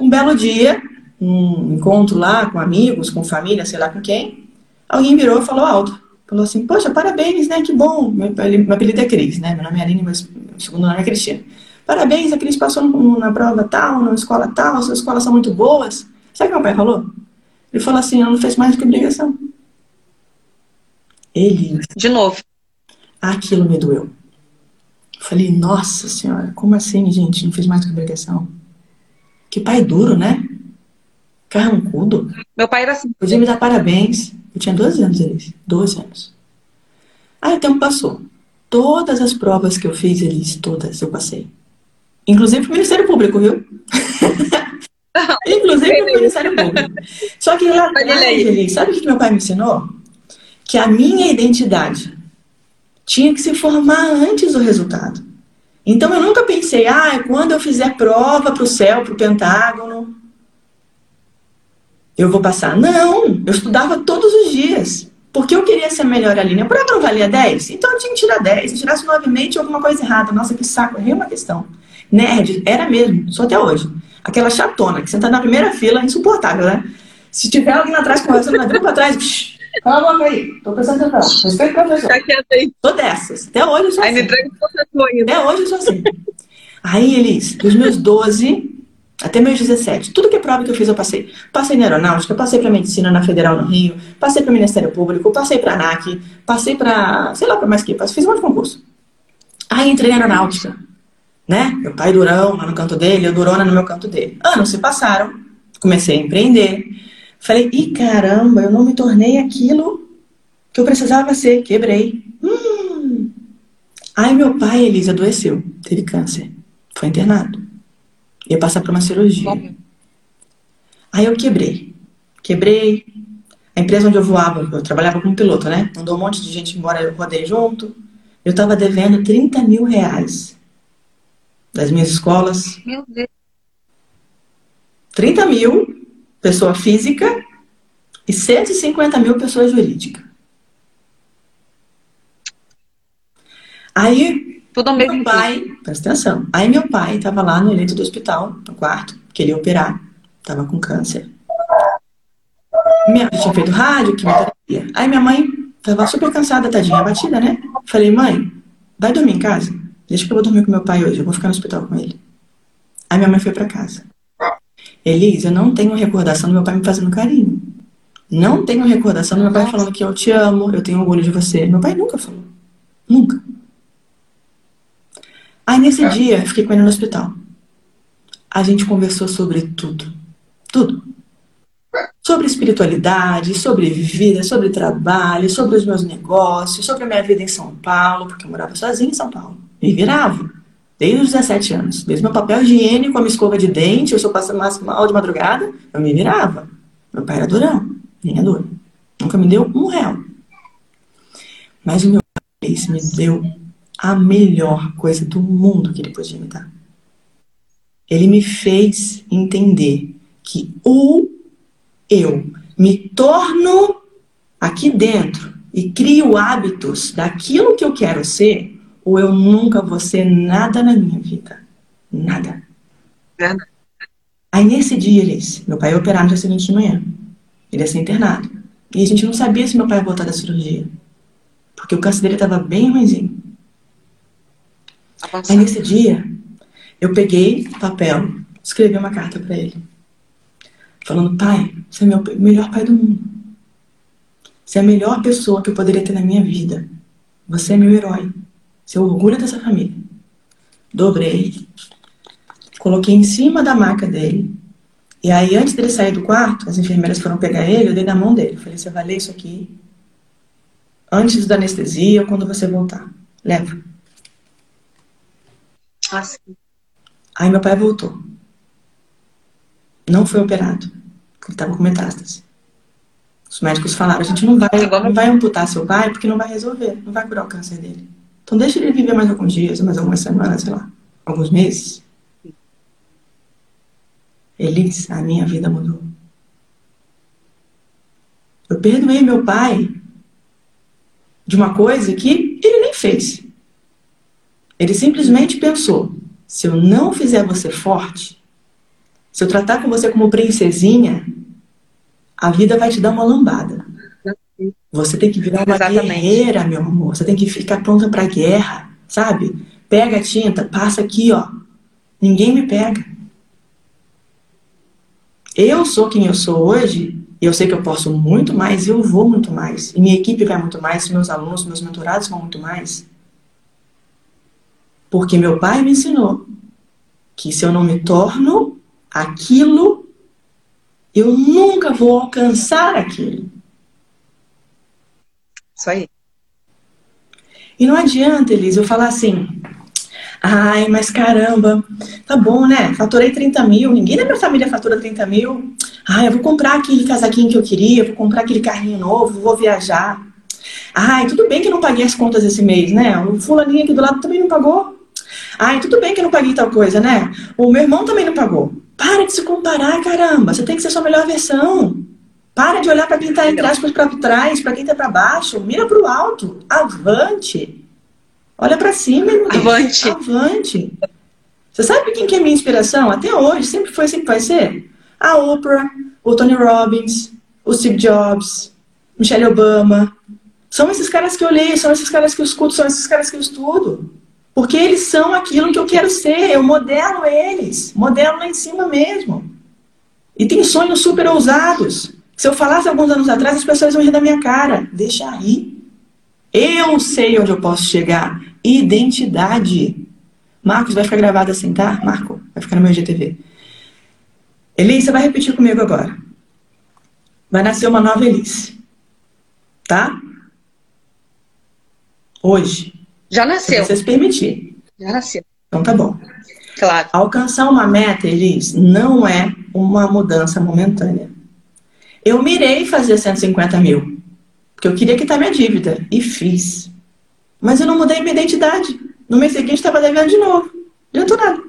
S2: um belo dia, um encontro lá com amigos, com família, sei lá com quem, alguém virou e falou alto. Falou assim, poxa, parabéns, né? Que bom. Meu, meu apelido é Cris, né? Meu nome é Aline, mas meu segundo nome é Cristina. Parabéns, a Cris passou na prova tal, na escola tal, suas escolas são muito boas. Sabe o que meu pai falou? Ele falou assim, ela não fez mais do que obrigação. Ele.
S3: De novo.
S2: Aquilo me doeu. Falei, nossa senhora, como assim, gente? Não fez mais do que obrigação? Que pai duro, né? Carrancudo.
S3: Meu pai era assim.
S2: Podia me dar parabéns. Eu tinha 12 anos, eles. 12 anos. Aí o tempo passou. Todas as provas que eu fiz, eles, todas eu passei. Inclusive pro Ministério Público, viu? Inclusive pro Ministério Público. Só que lá atrás, sabe o que meu pai me ensinou? Que a minha identidade tinha que se formar antes do resultado. Então eu nunca pensei, ah, quando eu fizer prova para o céu, para o Pentágono, eu vou passar. Não, eu estudava todos os dias. Porque eu queria ser melhor ali. A prova não valia 10? Então eu tinha que tirar 10. Se tirasse 9,5, tinha alguma coisa errada. Nossa, que saco. É uma questão. Nerd, era mesmo. Só até hoje. Aquela chatona que senta na primeira fila, insuportável, né? Se tiver alguém atrás conversando, ela vira pra trás. Psh, cala a boca aí. Tô prestando atenção. Respeito o professor. Tá quieto aí. Tô dessas. Até hoje eu sou assim. Até hoje eu sou assim. Aí, Elis, dos meus 12 até meus 17. Tudo que é prova que eu fiz, eu passei. Passei na aeronáutica, passei para medicina na Federal no Rio, passei para Ministério Público, passei para ANAC, passei para, sei lá, para mais que, fiz um monte de concurso. Aí entrei na aeronáutica, né? Meu pai Durão lá no canto dele, eu Durona no meu canto dele. Anos se passaram, comecei a empreender. Falei, ih, caramba, eu não me tornei aquilo que eu precisava ser, quebrei. Hum. Aí meu pai, Elisa, adoeceu, teve câncer, foi internado ia passar por uma cirurgia. Aí eu quebrei. Quebrei. A empresa onde eu voava, eu trabalhava como piloto, né? Mandou um monte de gente embora, eu rodei junto. Eu estava devendo 30 mil reais das minhas escolas. Meu Deus. 30 mil, pessoa física, e 150 mil, pessoa jurídica. Aí tudo ao mesmo meu pai, presta atenção. Aí meu pai estava lá no leito do hospital, no quarto, queria operar, estava com câncer. Minha tinha feito rádio, quimioterapia. Aí minha mãe estava super cansada, tadinha, batida, né? Falei, mãe, vai dormir em casa? Deixa que eu vou dormir com meu pai hoje, eu vou ficar no hospital com ele. Aí minha mãe foi para casa. Elisa, eu não tenho recordação do meu pai me fazendo carinho. Não tenho recordação do meu pai falando que eu te amo, eu tenho orgulho de você. Meu pai nunca falou. Nunca. Aí nesse é. dia, eu fiquei com ele no hospital. A gente conversou sobre tudo. Tudo. Sobre espiritualidade, sobre vida, sobre trabalho, sobre os meus negócios, sobre a minha vida em São Paulo, porque eu morava sozinha em São Paulo. Me virava. Desde os 17 anos. Desde meu papel higiênico, a minha escova de dente, eu sou passando mal de madrugada, eu me virava. Meu pai era durão, nem é. Nunca me deu um real. Mas o meu pai me deu a melhor coisa do mundo que ele podia me dar. Ele me fez entender que ou eu me torno aqui dentro e crio hábitos daquilo que eu quero ser, ou eu nunca vou ser nada na minha vida. Nada. Aí nesse dia, eles, meu pai ia operar no dia seguinte de manhã. Ele ia ser internado. E a gente não sabia se meu pai ia voltar da cirurgia. Porque o câncer dele estava bem ruimzinho. Aí nesse dia, eu peguei papel, escrevi uma carta para ele, falando: Pai, você é meu melhor pai do mundo. Você é a melhor pessoa que eu poderia ter na minha vida. Você é meu herói. O orgulho dessa família. Dobrei, coloquei em cima da maca dele. E aí, antes dele sair do quarto, as enfermeiras foram pegar ele, eu dei na mão dele. Falei: Você vai ler isso aqui antes da anestesia ou quando você voltar. Leva. Assim. Aí meu pai voltou. Não foi operado, porque ele estava com metástase. Os médicos falaram, a gente não vai, não vai amputar seu pai porque não vai resolver, não vai curar o câncer dele. Então deixa ele viver mais alguns dias, mais algumas semanas, sei lá, alguns meses. Elis, a minha vida mudou. Eu perdoei meu pai de uma coisa que ele nem fez. Ele simplesmente pensou: se eu não fizer você forte, se eu tratar com você como princesinha, a vida vai te dar uma lambada. Você tem que virar uma Exatamente. guerreira, meu amor. Você tem que ficar pronta para a guerra, sabe? Pega a tinta, passa aqui, ó. Ninguém me pega. Eu sou quem eu sou hoje, e eu sei que eu posso muito mais, e eu vou muito mais. E minha equipe vai muito mais, meus alunos, meus mentorados vão muito mais. Porque meu pai me ensinou que se eu não me torno aquilo, eu nunca vou alcançar aquilo.
S3: Isso aí.
S2: E não adianta, Elisa, eu falar assim, ai, mas caramba, tá bom, né? Faturei 30 mil, ninguém da minha família fatura 30 mil. Ai, eu vou comprar aquele casaquinho que eu queria, vou comprar aquele carrinho novo, vou viajar. Ai, tudo bem que eu não paguei as contas esse mês, né? O fulaninho aqui do lado também não pagou. Ai, tudo bem que eu não paguei tal coisa, né? O meu irmão também não pagou. Para de se comparar, caramba. Você tem que ser sua melhor versão. Para de olhar para quem está entre aspas para trás, para quem está para baixo. Mira para o alto. Avante. Olha para cima,
S3: Deus. Avante.
S2: Avante. Você sabe quem que é minha inspiração? Até hoje, sempre foi, sempre vai ser? A Oprah, o Tony Robbins, o Steve Jobs, Michelle Obama. São esses caras que eu leio, são esses caras que eu escuto, são esses caras que eu estudo. Porque eles são aquilo que eu quero ser, eu modelo eles, modelo lá em cima mesmo. E tem sonhos super ousados. Se eu falasse alguns anos atrás, as pessoas iam rir da minha cara. Deixa aí. Eu sei onde eu posso chegar. Identidade. Marcos, vai ficar gravado assim, tá? Marco, vai ficar no meu GTV. Elise, você vai repetir comigo agora. Vai nascer uma nova Elise. Tá? Hoje.
S3: Já nasceu.
S2: Se você se permitir.
S3: Já nasceu.
S2: Então tá bom.
S3: Claro.
S2: Alcançar uma meta, Elise, não é uma mudança momentânea. Eu mirei fazer 150 mil. Porque eu queria quitar minha dívida. E fiz. Mas eu não mudei minha identidade. No mês seguinte estava devendo de novo. Não adiantou nada.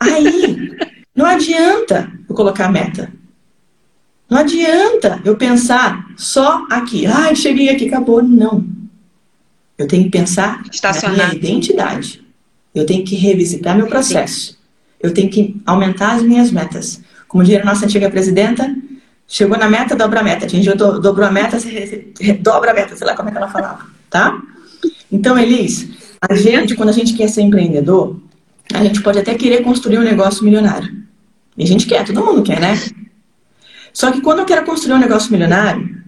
S2: Aí, não adianta eu colocar meta. Não adianta eu pensar só aqui. Ai, cheguei aqui, acabou. Não. Eu tenho que pensar na minha identidade. Eu tenho que revisitar meu processo. Eu tenho que aumentar as minhas metas. Como diria a nossa antiga presidenta, chegou na meta, dobra a meta. Atingiu, dobrou a meta, dobra a meta. Sei lá como é que ela falava, tá? Então, Elis, a gente, quando a gente quer ser empreendedor, a gente pode até querer construir um negócio milionário. E a gente quer, todo mundo quer, né? Só que quando eu quero construir um negócio milionário,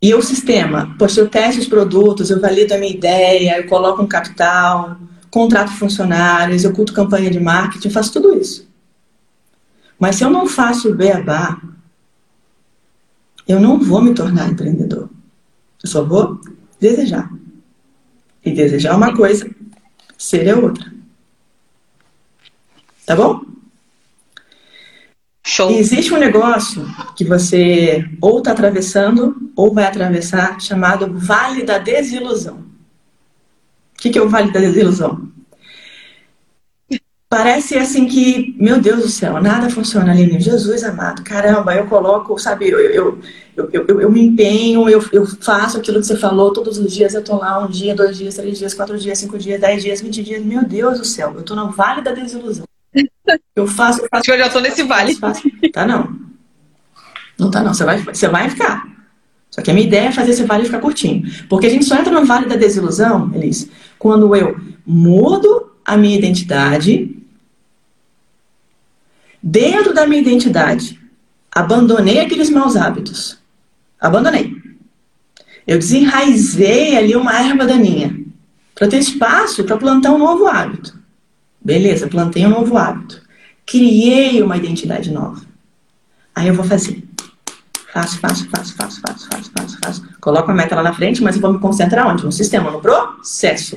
S2: e o sistema, poxa, eu testo os produtos, eu valido a minha ideia, eu coloco um capital, contrato funcionários, eu culto campanha de marketing, faço tudo isso. Mas se eu não faço o beabá, eu não vou me tornar empreendedor. Eu só vou desejar. E desejar uma coisa, ser é outra. Tá bom?
S3: Show.
S2: Existe um negócio que você ou está atravessando ou vai atravessar chamado Vale da Desilusão. O que, que é o Vale da Desilusão? Parece assim que, meu Deus do céu, nada funciona ali. Jesus amado, caramba, eu coloco, sabe, eu, eu, eu, eu, eu me empenho, eu, eu faço aquilo que você falou todos os dias, eu tô lá um dia, dois dias, três dias, quatro dias, cinco dias, dez dias, vinte dias. Meu Deus do céu, eu tô no vale da desilusão. Eu faço. Eu faço
S3: eu já tô nesse vale.
S2: Faço, tá não. Não tá não. Você vai, você vai ficar. Só que a minha ideia é fazer esse vale ficar curtinho. Porque a gente só entra no vale da desilusão, Elis, quando eu mudo a minha identidade Dentro da minha identidade, abandonei aqueles maus hábitos. Abandonei. Eu desenraizei ali uma erva daninha para ter espaço para plantar um novo hábito. Beleza, plantei um novo hábito. Criei uma identidade nova. Aí eu vou fazer. Faço, faço, faço, faço, faço, faço, faço, faço. Coloco a meta lá na frente, mas eu vou me concentrar onde? No sistema, no processo.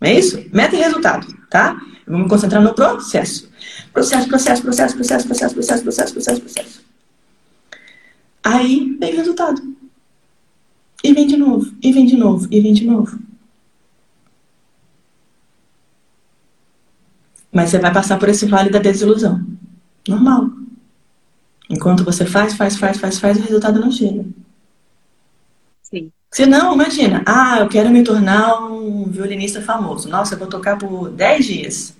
S2: Não é isso? Meta e resultado, tá? Eu vou me concentrar no processo. Processo, processo, processo, processo, processo, processo, processo, processo, processo. Aí vem o resultado. E vem de novo, e vem de novo, e vem de novo. Mas você vai passar por esse vale da desilusão. Normal. Enquanto você faz, faz, faz, faz, faz, o resultado não chega.
S3: Sim.
S2: Se não, imagina, ah, eu quero me tornar um violinista famoso. Nossa, eu vou tocar por 10 dias.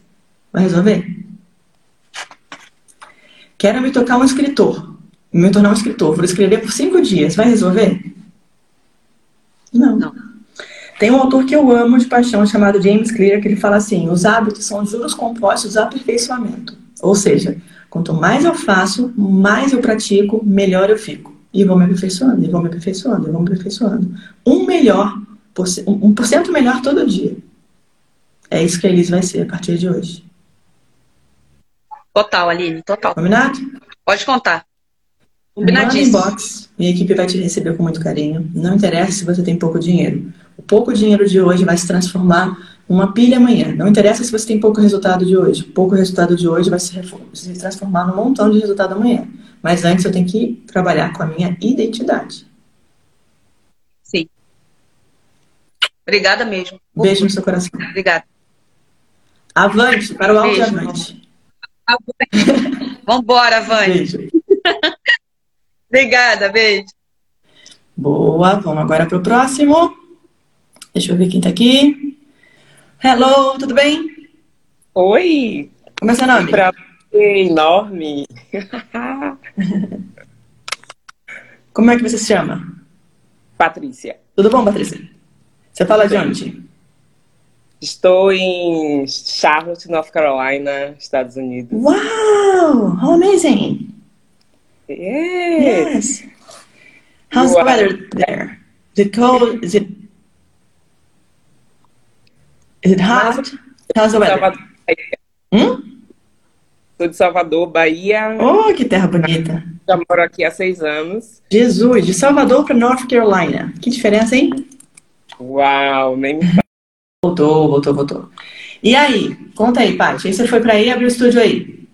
S2: Vai resolver? Quero me tocar um escritor. Me tornar um escritor. Vou escrever por cinco dias. Vai resolver? Não. Não. Tem um autor que eu amo de paixão chamado James Clear que ele fala assim: os hábitos são juros compostos do aperfeiçoamento. Ou seja, quanto mais eu faço, mais eu pratico, melhor eu fico. E vou me aperfeiçoando, e vou me aperfeiçoando, e vou me aperfeiçoando. Um melhor, um por cento melhor todo dia. É isso que a Elis vai ser a partir de hoje.
S3: Total, Aline, total.
S2: Combinado?
S3: Pode contar.
S2: Combinadíssimo. Manda inbox. Minha equipe vai te receber com muito carinho. Não interessa se você tem pouco dinheiro. O pouco dinheiro de hoje vai se transformar uma pilha amanhã. Não interessa se você tem pouco resultado de hoje. Pouco resultado de hoje vai se, se transformar num montão de resultado amanhã. Mas antes eu tenho que trabalhar com a minha identidade.
S3: Sim. Obrigada mesmo.
S2: Beijo no seu coração.
S3: Obrigada.
S2: Avante, para o alto Beijo, avante.
S3: Vambora, Vânia. Obrigada, beijo.
S2: Boa, vamos agora para o próximo. Deixa eu ver quem está aqui. Hello, tudo bem?
S4: Oi!
S2: Como é seu nome?
S4: Prazer enorme!
S2: Como é que você se chama?
S4: Patrícia.
S2: Tudo bom, Patrícia? Você fala de onde?
S4: Estou em Charlotte, North Carolina, Estados Unidos.
S2: Wow! How amazing!
S4: Yes!
S2: Yes! How's the weather there? Is it cold? Is it Is it hot? How's the weather? Hum?
S4: Sou de Salvador, Bahia.
S2: Oh, que terra bonita!
S4: Já moro aqui há seis anos.
S2: Jesus, de Salvador para North Carolina. Que diferença, hein?
S4: Uau, nem me.
S2: Voltou, voltou, voltou. E aí? Conta aí, Paty. Aí você foi para aí e abriu o estúdio aí.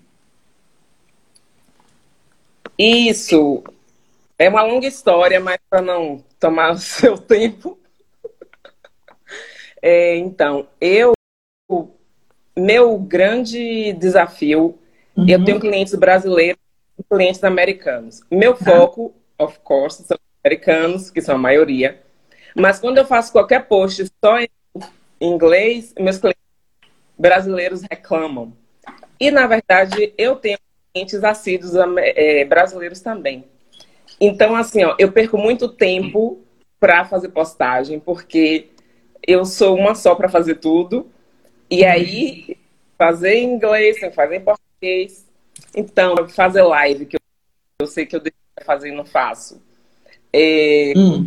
S4: Isso é uma longa história, mas para não tomar o seu tempo. É, então, eu. Meu grande desafio,
S2: Uhum.
S4: eu tenho clientes brasileiros e clientes americanos. Meu foco, of course, são americanos, que são a maioria. Mas quando eu faço qualquer post só em inglês, meus clientes brasileiros reclamam. E, na verdade, eu tenho clientes assíduos é, brasileiros também. Então, assim, ó, eu perco muito tempo para fazer postagem, porque eu sou uma só para fazer tudo. E aí, fazer em inglês, fazer em português. Então, fazer live, que eu, eu sei que eu deveria fazer e não faço. É,
S2: Hum.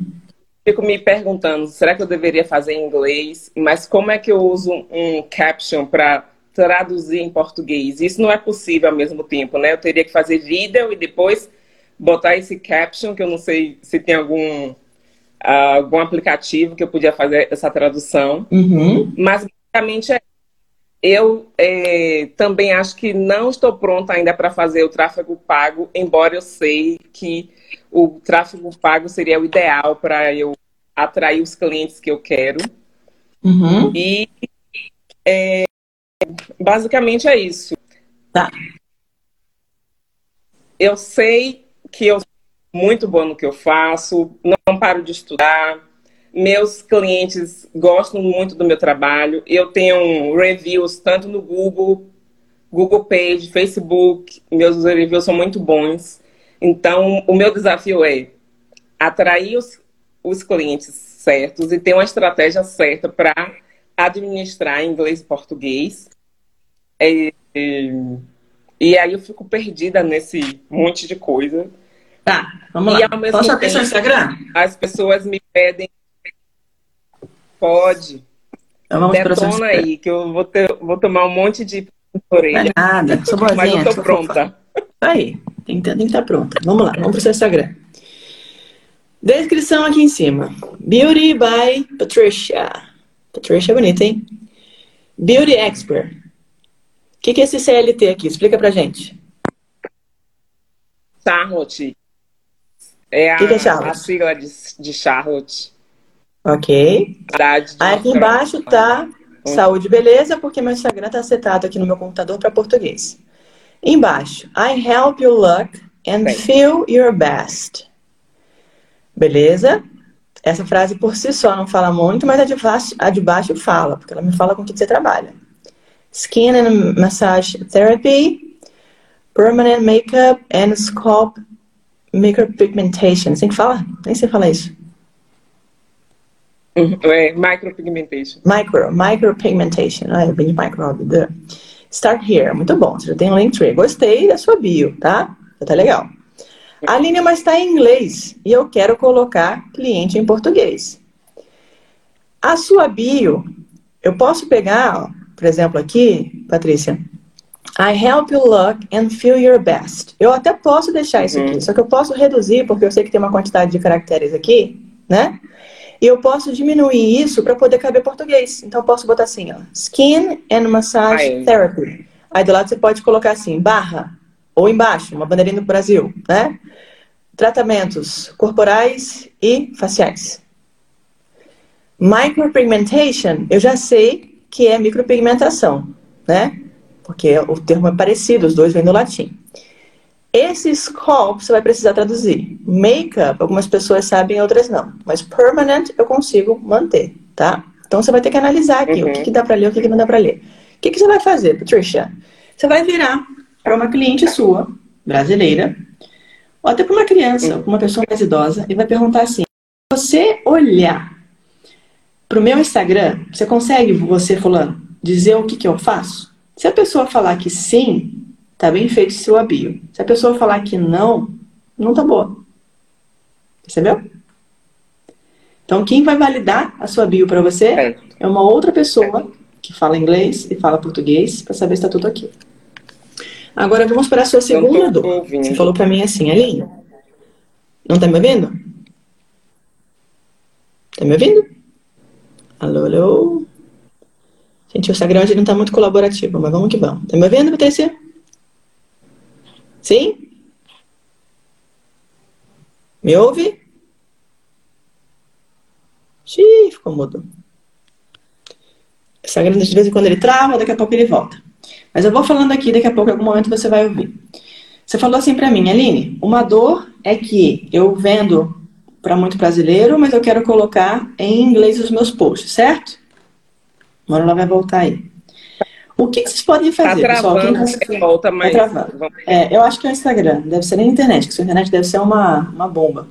S4: Fico me perguntando, será que eu deveria fazer em inglês? Mas como é que eu uso um caption para traduzir em português? Isso não é possível ao mesmo tempo, né? Eu teria que fazer vídeo e depois botar esse caption, que eu não sei se tem algum, ah, algum aplicativo que eu podia fazer essa tradução.
S2: Uhum.
S4: Mas basicamente é. Eu é, também acho que não estou pronta ainda para fazer o tráfego pago, embora eu sei que o tráfego pago seria o ideal para eu atrair os clientes que eu quero.
S2: Uhum.
S4: E é, basicamente é isso.
S2: Tá.
S4: Eu sei que eu sou muito boa no que eu faço, não paro de estudar. Meus clientes gostam muito do meu trabalho. Eu tenho reviews tanto no Google, Google Page, Facebook. Meus reviews são muito bons. Então, o meu desafio é atrair os, os clientes certos e ter uma estratégia certa para administrar inglês e português. É, é, e aí eu fico perdida nesse monte de coisa.
S2: Tá, vamos
S4: E
S2: lá. Posso abrir seu Instagram?
S4: As pessoas me pedem. Pode.
S2: Então vamos para o seu
S4: Detona aí, que eu vou, ter, vou tomar um monte de
S2: Não
S4: orelha.
S2: é nada, sou boazinha.
S4: Mas eu tô pronta.
S2: Aí, tem que, tem que estar pronta. Vamos lá, vamos para o seu Instagram. Descrição aqui em cima. Beauty by Patricia. Patricia é bonita, hein? Beauty Expert. O que, que é esse CLT aqui? Explica pra gente.
S4: Charlotte. É a,
S2: Que que é Charlotte?
S4: a sigla de, de Charlotte.
S2: Ok.
S4: Cidade de
S2: Aí aqui embaixo tá saúde e beleza, porque meu Instagram tá setado aqui no meu computador para português. Embaixo, I help you look and
S4: Bem.
S2: feel your best. Beleza? Essa frase por si só não fala muito, mas a de baixo, a de baixo fala, porque ela me fala com o que você trabalha. Skin and Massage Therapy, Permanent Makeup and Scalp Micropigmentation. Assim que fala? Nem sei falar isso.
S4: Uhum, É, micropigmentation.
S2: Micro, micropigmentation. Ah, eu vim de micro, óbvio. Start here. Muito bom. Você já tem um link tree. Gostei da sua bio, tá? Já tá legal. Aline, mas está em inglês e eu quero colocar cliente em português. A sua bio, eu posso pegar, ó, por exemplo, aqui, Patrícia. I help you look and feel your best. Eu até posso deixar isso aqui, só que eu posso reduzir, porque eu sei que tem uma quantidade de caracteres aqui, né? E eu posso diminuir isso para poder caber português. Então eu posso botar assim, ó, Skin and Massage
S4: Aí.
S2: Therapy. Aí do lado você pode colocar assim, barra, ou embaixo, uma bandeirinha do Brasil, né? Tratamentos corporais e faciais. Micropigmentation, eu já sei que é micropigmentação, né? Porque o termo é parecido, os dois vêm do latim. Esse scalp você vai precisar traduzir. make-up, algumas pessoas sabem, outras não. Mas permanent eu consigo manter, tá? Então você vai ter que analisar aqui uhum. o que, que dá para ler, o que, que não dá para ler. O que, que você vai fazer, Patricia? Você vai virar para uma cliente sua, brasileira, ou até para uma criança, uhum. uma pessoa mais idosa, e vai perguntar assim: você olhar para o meu Instagram, você consegue, você fulano, dizer o que, que eu faço? Se a pessoa falar que sim, tá bem feito seu bio. Se a pessoa falar que não, não tá boa. Percebeu? Então, quem vai validar a sua bio para você é. é uma outra pessoa que fala inglês e fala português para saber se está tudo aqui. Agora vamos para a sua segunda dor. Ouvindo. Você falou para mim assim, Aline. Não está me ouvindo? Está me ouvindo? Alô, alô? Gente, o Instagram hoje não está muito colaborativo, mas vamos que vamos. Está me ouvindo, Patrícia? Sim? Me ouve? Xiii, ficou mudo. Essa grande de vez em quando ele trava, daqui a pouco ele volta. Mas eu vou falando aqui, daqui a pouco, em algum momento você vai ouvir. Você falou assim para mim, Aline, uma dor é que eu vendo para muito brasileiro, mas eu quero colocar em inglês os meus posts, certo? Agora ela vai voltar aí. O que, vocês podem fazer, tá
S4: pessoal? Quem volta, tá mas...
S2: Tá é, eu acho que é o Instagram, deve ser na internet, que sua internet deve ser uma, uma bomba.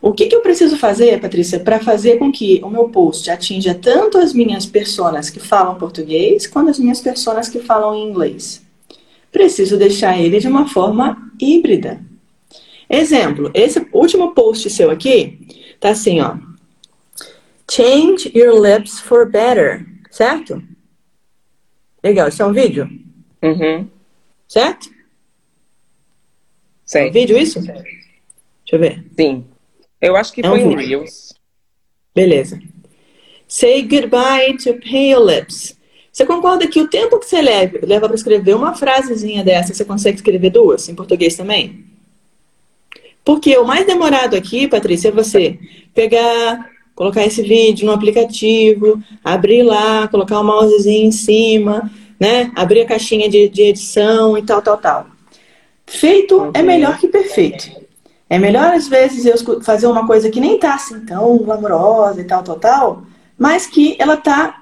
S2: O que, que eu preciso fazer, Patrícia, para fazer com que o meu post atinja tanto as minhas pessoas que falam português, quanto as minhas pessoas que falam inglês? Preciso deixar ele de uma forma híbrida. Exemplo, esse último post seu aqui tá assim, ó. Change your lips for better, certo? Legal, isso é um vídeo?
S4: Uhum.
S2: Certo?
S4: Certo.
S2: É um vídeo isso? Deixa eu ver.
S4: Sim. Eu acho que é foi um Reels.
S2: Beleza. Say goodbye to pale lips. Você concorda que o tempo que você leva, leva para escrever uma frasezinha dessa, você consegue escrever duas em português também? Porque o mais demorado aqui, Patrícia, é você pegar, colocar esse vídeo no aplicativo, abrir lá, colocar o mousezinho em cima, né? Abrir a caixinha de, de edição e tal, tal, tal. Feito é melhor que perfeito. É melhor, às vezes, eu fazer uma coisa que nem tá assim tão glamourosa e tal, tal, tal, mas que ela tá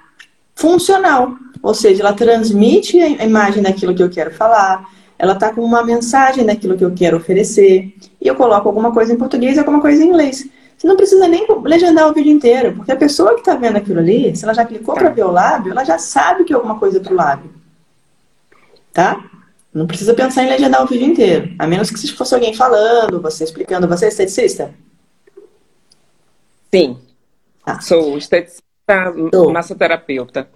S2: funcional. Ou seja, ela transmite a imagem daquilo que eu quero falar, ela tá com uma mensagem daquilo que eu quero oferecer, e eu coloco alguma coisa em português e alguma coisa em inglês. Você não precisa nem legendar o vídeo inteiro, porque a pessoa que está vendo aquilo ali, se ela já clicou para ver o lábio, ela já sabe que é alguma coisa pro lábio. Tá? Não precisa pensar em legendar o vídeo inteiro. A menos que se fosse alguém falando, você explicando. Você é esteticista?
S4: Sim. Ah. Sou esteticista, massoterapeuta.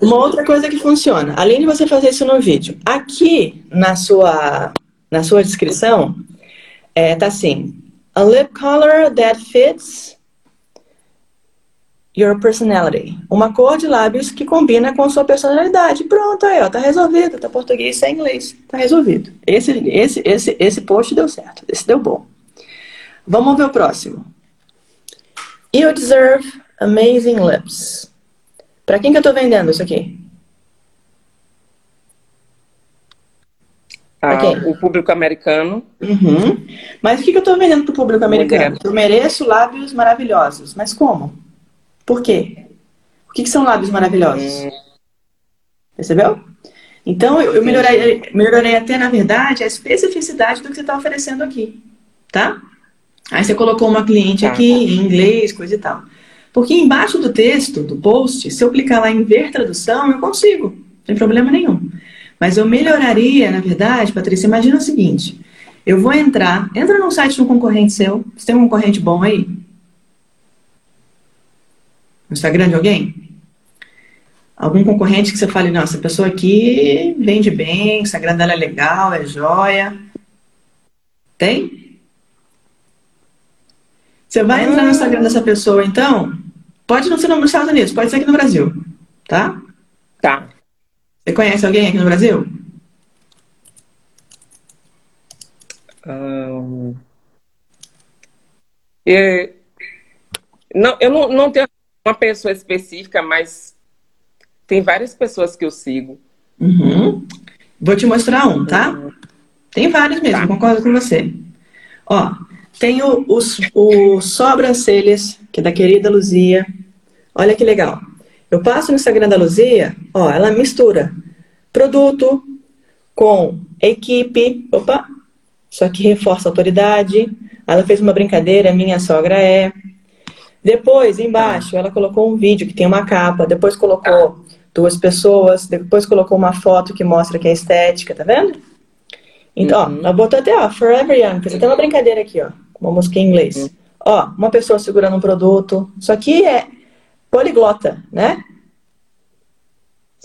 S2: Uma outra coisa que funciona, além de você fazer isso no vídeo, aqui na sua, na sua descrição, é, tá assim: a lip color that fits your personality. Uma cor de lábios que combina com sua personalidade. Pronto, aí, ó, tá resolvido. Tá português sem inglês. Tá resolvido. Esse, esse, esse, esse post deu certo. Esse deu bom. Vamos ver o próximo. You deserve amazing lips. Para quem que eu tô vendendo isso aqui?
S4: Ah, o público americano.
S2: Uhum. Mas o que, que eu estou vendendo para o público americano? Eu mereço lábios maravilhosos. Mas como? Por quê? O que, que são lábios maravilhosos? Hum. Percebeu? Então, eu, eu melhorei, melhorei até, na verdade, a especificidade do que você está oferecendo aqui. Tá? Aí você colocou uma cliente tá. aqui em inglês, coisa e tal. Porque embaixo do texto, do post, se eu clicar lá em ver tradução, eu consigo. Não tem problema nenhum. Mas eu melhoraria, na verdade, Patrícia, imagina o seguinte. Eu vou entrar, entra num site de um concorrente seu. Você tem um concorrente bom aí? No Instagram de alguém? Algum concorrente que você fale, nossa, essa pessoa aqui vende bem, o Instagram dela é legal, é joia. Tem? Você vai entrar no Instagram dessa pessoa, então? Pode não ser nos Estados Unidos, pode ser aqui no Brasil. Tá?
S4: Tá.
S2: Você conhece alguém aqui no Brasil?
S4: Um... Eu, não, eu não, não tenho uma pessoa específica, mas tem várias pessoas que eu sigo.
S2: Uhum. Vou te mostrar um, tá? Tem vários mesmo, tá. concordo com você. Ó, Tenho os, os sobrancelhas, que é da querida Luzia. Olha que legal. Eu passo no Instagram da Luzia, ó, ela mistura produto com equipe. Opa, isso aqui reforça a autoridade. Ela fez uma brincadeira, minha sogra é. Depois, embaixo, ela colocou um vídeo que tem uma capa. Depois colocou duas pessoas. Depois colocou uma foto que mostra que é estética, tá vendo? Então, uhum. ó, ela botou até, ó, Forever Young. Fez até uma brincadeira aqui, ó. Uma música em inglês. Uhum. Ó, uma pessoa segurando um produto. Isso aqui é poliglota, né?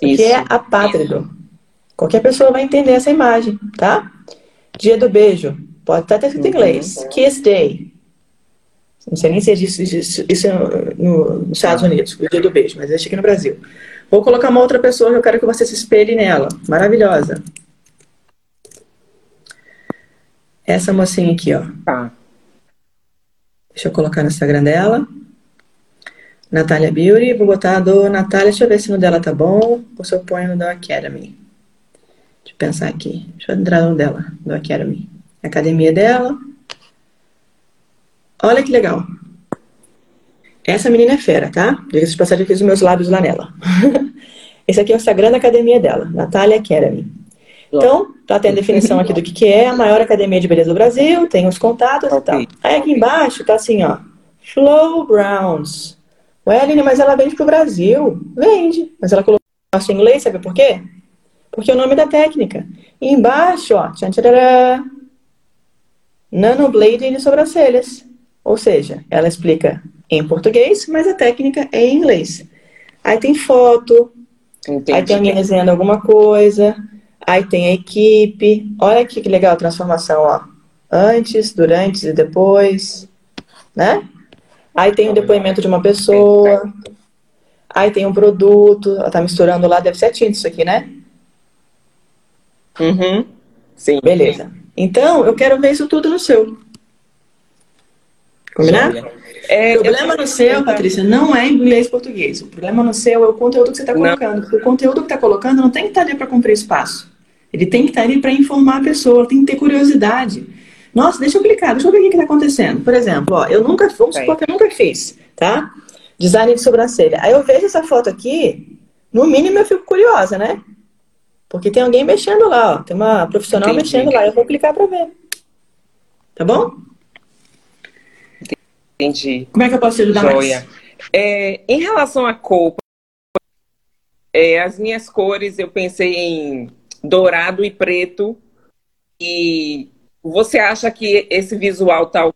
S2: Isso aqui é apátrido. Qualquer pessoa vai entender essa imagem, tá? Dia do beijo. Pode estar escrito em inglês. Uhum. Kiss Day. Não sei nem se existe isso, isso no, nos Estados Unidos, o dia do beijo, mas existe aqui no Brasil. Vou colocar uma outra pessoa que eu quero que você se espelhe nela. Maravilhosa. Essa mocinha aqui, ó. Tá. Deixa eu colocar no Instagram dela. Natália Beauty. Vou botar a do Natália. Deixa eu ver se no dela tá bom. Ou se eu ponho no da Academy. Deixa eu pensar aqui. Deixa eu entrar no dela, do Academy. Academia dela. Olha que legal. Essa menina é fera, tá? Diga-se de passagem, eu fiz os meus lábios lá nela. Esse aqui é o Instagram da academia dela, Natália Academy. Então, tem a definição aqui do que, que é a maior academia de beleza do Brasil, tem os contatos okay. e tal. Aí aqui embaixo tá assim, ó. Flow Browns. Ué, Aline, mas ela vende pro Brasil. Vende. Mas ela colocou em inglês, sabe por quê? Porque é o nome da técnica. E embaixo, ó, tchan, tcharará, nanoblading de sobrancelhas. Ou seja, ela explica em português, mas a técnica é em inglês. Aí tem foto, Entendi. aí tem alguém desenhando alguma coisa, aí tem a equipe. Olha aqui que legal a transformação, ó. Antes, durante e depois, né? Aí tem o depoimento de uma pessoa. Aí tem um produto. Ela tá misturando lá, deve ser tinta isso aqui, né?
S4: Uhum. Sim.
S2: Beleza. Então, eu quero ver isso tudo no seu. Combinado? É, o problema no seu, Patrícia, não é inglês e português. O problema no seu é o conteúdo que você está colocando. Não. O conteúdo que está colocando não tem que estar tá ali para cumprir espaço. Ele tem que estar tá ali para informar a pessoa, tem que ter curiosidade. Nossa, deixa eu clicar, deixa eu ver o que está acontecendo. Por exemplo, ó, eu nunca, vamos supor que eu nunca fiz, tá? Design de sobrancelha. Aí eu vejo essa foto aqui, no mínimo eu fico curiosa, né? Porque tem alguém mexendo lá, ó. Tem uma profissional Entendi. mexendo lá. Eu vou clicar para ver. Tá bom?
S4: Entendi.
S2: Como é que eu posso te ajudar Joia. mais?
S4: É, em relação à cor, é, as minhas cores, eu pensei em dourado e preto. E você acha que esse visual tal.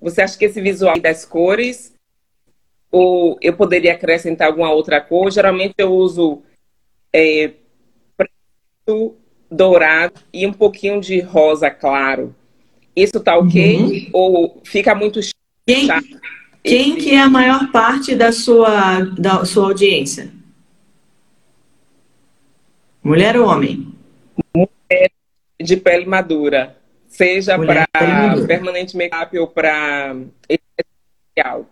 S4: Você acha que esse visual das cores ou eu poderia acrescentar alguma outra cor? Geralmente eu uso é, preto, dourado e um pouquinho de rosa claro. Isso tá ok? Uhum. Ou fica muito
S2: quem, quem que é a maior parte da sua, da sua audiência? Mulher ou homem?
S4: Mulher de pele madura. Seja para permanente make-up ou para especial.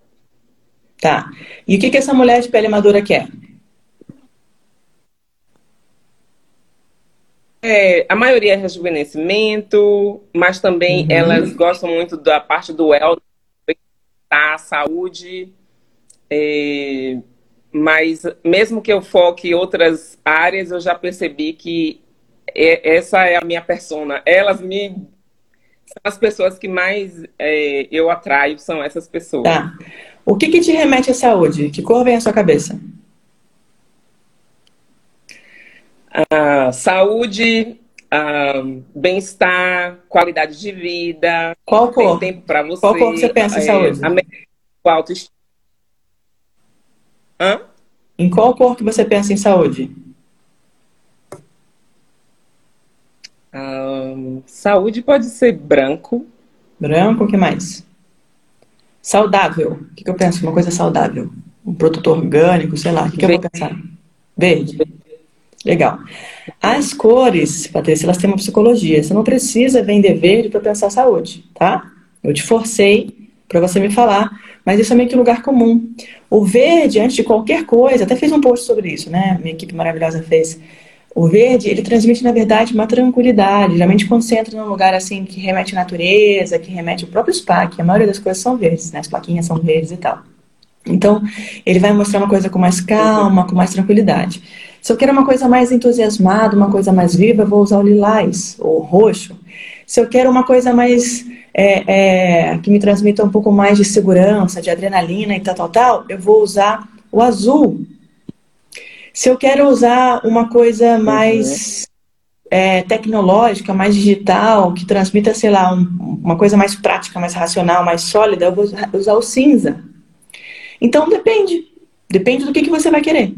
S2: Tá. E o que, que essa mulher de pele madura quer?
S4: É, a maioria é rejuvenescimento, mas também uhum. elas gostam muito da parte do wellness, da saúde. É, mas mesmo que eu foque em outras áreas, eu já percebi que é, essa é a minha persona. Elas me são as pessoas que mais é, eu atraio, são essas pessoas.
S2: Tá. O que, que te remete à saúde? Que cor vem à sua cabeça?
S4: uh, saúde, uh, bem-estar, qualidade de vida.
S2: Qual cor?
S4: Tem tempo para você.
S2: Qual cor você pensa em é, saúde?
S4: A autoestima. Hã?
S2: Em qual cor que você pensa em saúde?
S4: Um, saúde pode ser branco.
S2: Branco, o que mais? Saudável. O que, que eu penso? Uma coisa saudável. Um produto orgânico, sei lá. O que, que eu vou pensar? Verde. Legal. As cores, Patrícia, elas têm uma psicologia. Você não precisa vender verde para pensar saúde, tá? Eu te forcei para você me falar, mas isso é meio que lugar comum. O verde, antes de qualquer coisa, até fiz um post sobre isso, né? Minha equipe maravilhosa fez. O verde, ele transmite, na verdade, uma tranquilidade. Geralmente, quando você entra num lugar assim que remete à natureza, que remete ao próprio spa, que a maioria das coisas são verdes, né? As plaquinhas são verdes e tal. Então, ele vai mostrar uma coisa com mais calma, com mais tranquilidade. Se eu quero uma coisa mais entusiasmada, uma coisa mais viva, eu vou usar o lilás, ou roxo. Se eu quero uma coisa mais é, é, que me transmita um pouco mais de segurança, de adrenalina e tal, tal, tal, eu vou usar o azul. Se eu quero usar uma coisa mais é, tecnológica, mais digital, que transmita, sei lá, um, uma coisa mais prática, mais racional, mais sólida, eu vou usar o cinza. Então depende. Depende do que, que você vai querer.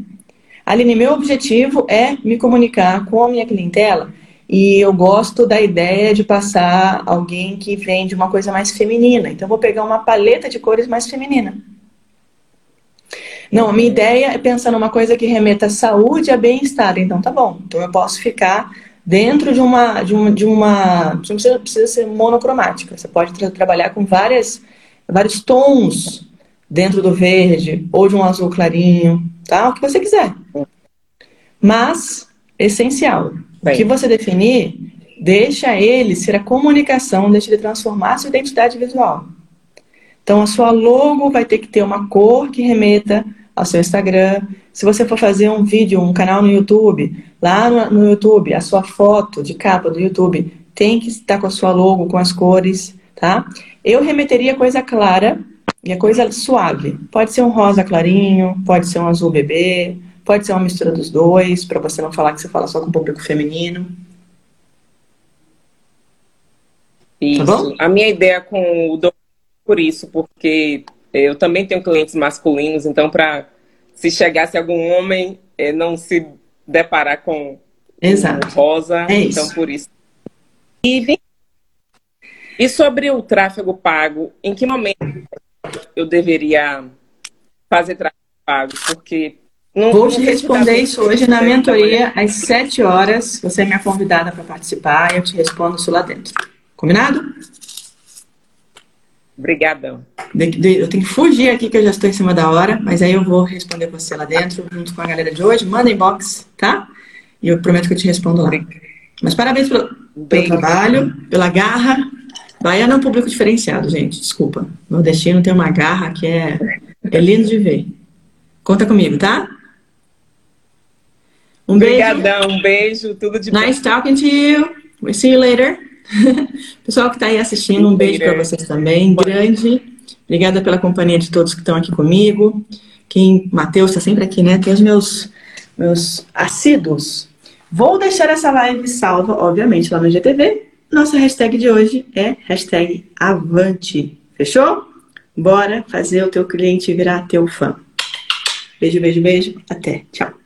S2: Aline, meu objetivo é me comunicar com a minha clientela e eu gosto da ideia de passar alguém que vende uma coisa mais feminina. Então, vou pegar uma paleta de cores mais feminina. Não, a minha ideia é pensar numa coisa que remeta à saúde e a bem-estar. Então, tá bom. Então, eu posso ficar dentro de uma. De uma, de uma não precisa, precisa ser monocromática. Você pode tra trabalhar com várias, vários tons dentro do verde ou de um azul clarinho, tá? O que você quiser. Mas, essencial, Bem. O que você definir, deixa ele ser a comunicação, deixa ele transformar a sua identidade visual. Então, a sua logo vai ter que ter uma cor que remeta ao seu Instagram. Se você for fazer um vídeo, um canal no YouTube, lá no, no YouTube, a sua foto de capa do YouTube tem que estar com a sua logo, com as cores, tá? Eu remeteria coisa clara e a coisa suave. Pode ser um rosa clarinho, pode ser um azul bebê, Pode ser uma mistura dos dois, para você não falar que você fala só com o público feminino.
S4: Isso. Tá a minha ideia com o do por isso, porque eu também tenho clientes masculinos, então para se chegasse algum homem é, não se deparar com
S2: Exato.
S4: rosa,
S2: é
S4: então por isso. E, e sobre o tráfego pago, em que momento eu deveria fazer tráfego pago? Porque
S2: não, Vou te responder isso hoje na mentoria às 7 horas. Você é minha convidada para participar e eu te respondo isso lá dentro. Combinado?
S4: Obrigadão.
S2: Eu tenho que fugir aqui que eu já estou em cima da hora, mas aí eu vou responder você lá dentro, junto com a galera de hoje. Manda inbox, tá? E eu prometo que eu te respondo lá. Mas parabéns pelo, pelo trabalho, pela garra. Baiano é um público diferenciado, gente. Desculpa. Nordestino tem uma garra que é, é lindo de ver. Conta comigo, tá?
S4: Um Obrigadão, beijo. um beijo, tudo de
S2: bom. Nice talking to you. We'll see you later. Pessoal que está aí assistindo, um beijo para vocês também, grande. Obrigada pela companhia de todos que estão aqui comigo. Quem, Matheus está sempre aqui, né? Tem os meus, meus assíduos. Vou deixar essa live salva, obviamente, lá no GTV. Nossa hashtag de hoje é hashtag Avante. Fechou? Bora fazer o teu cliente virar teu fã. Beijo, beijo, beijo. Até. Tchau.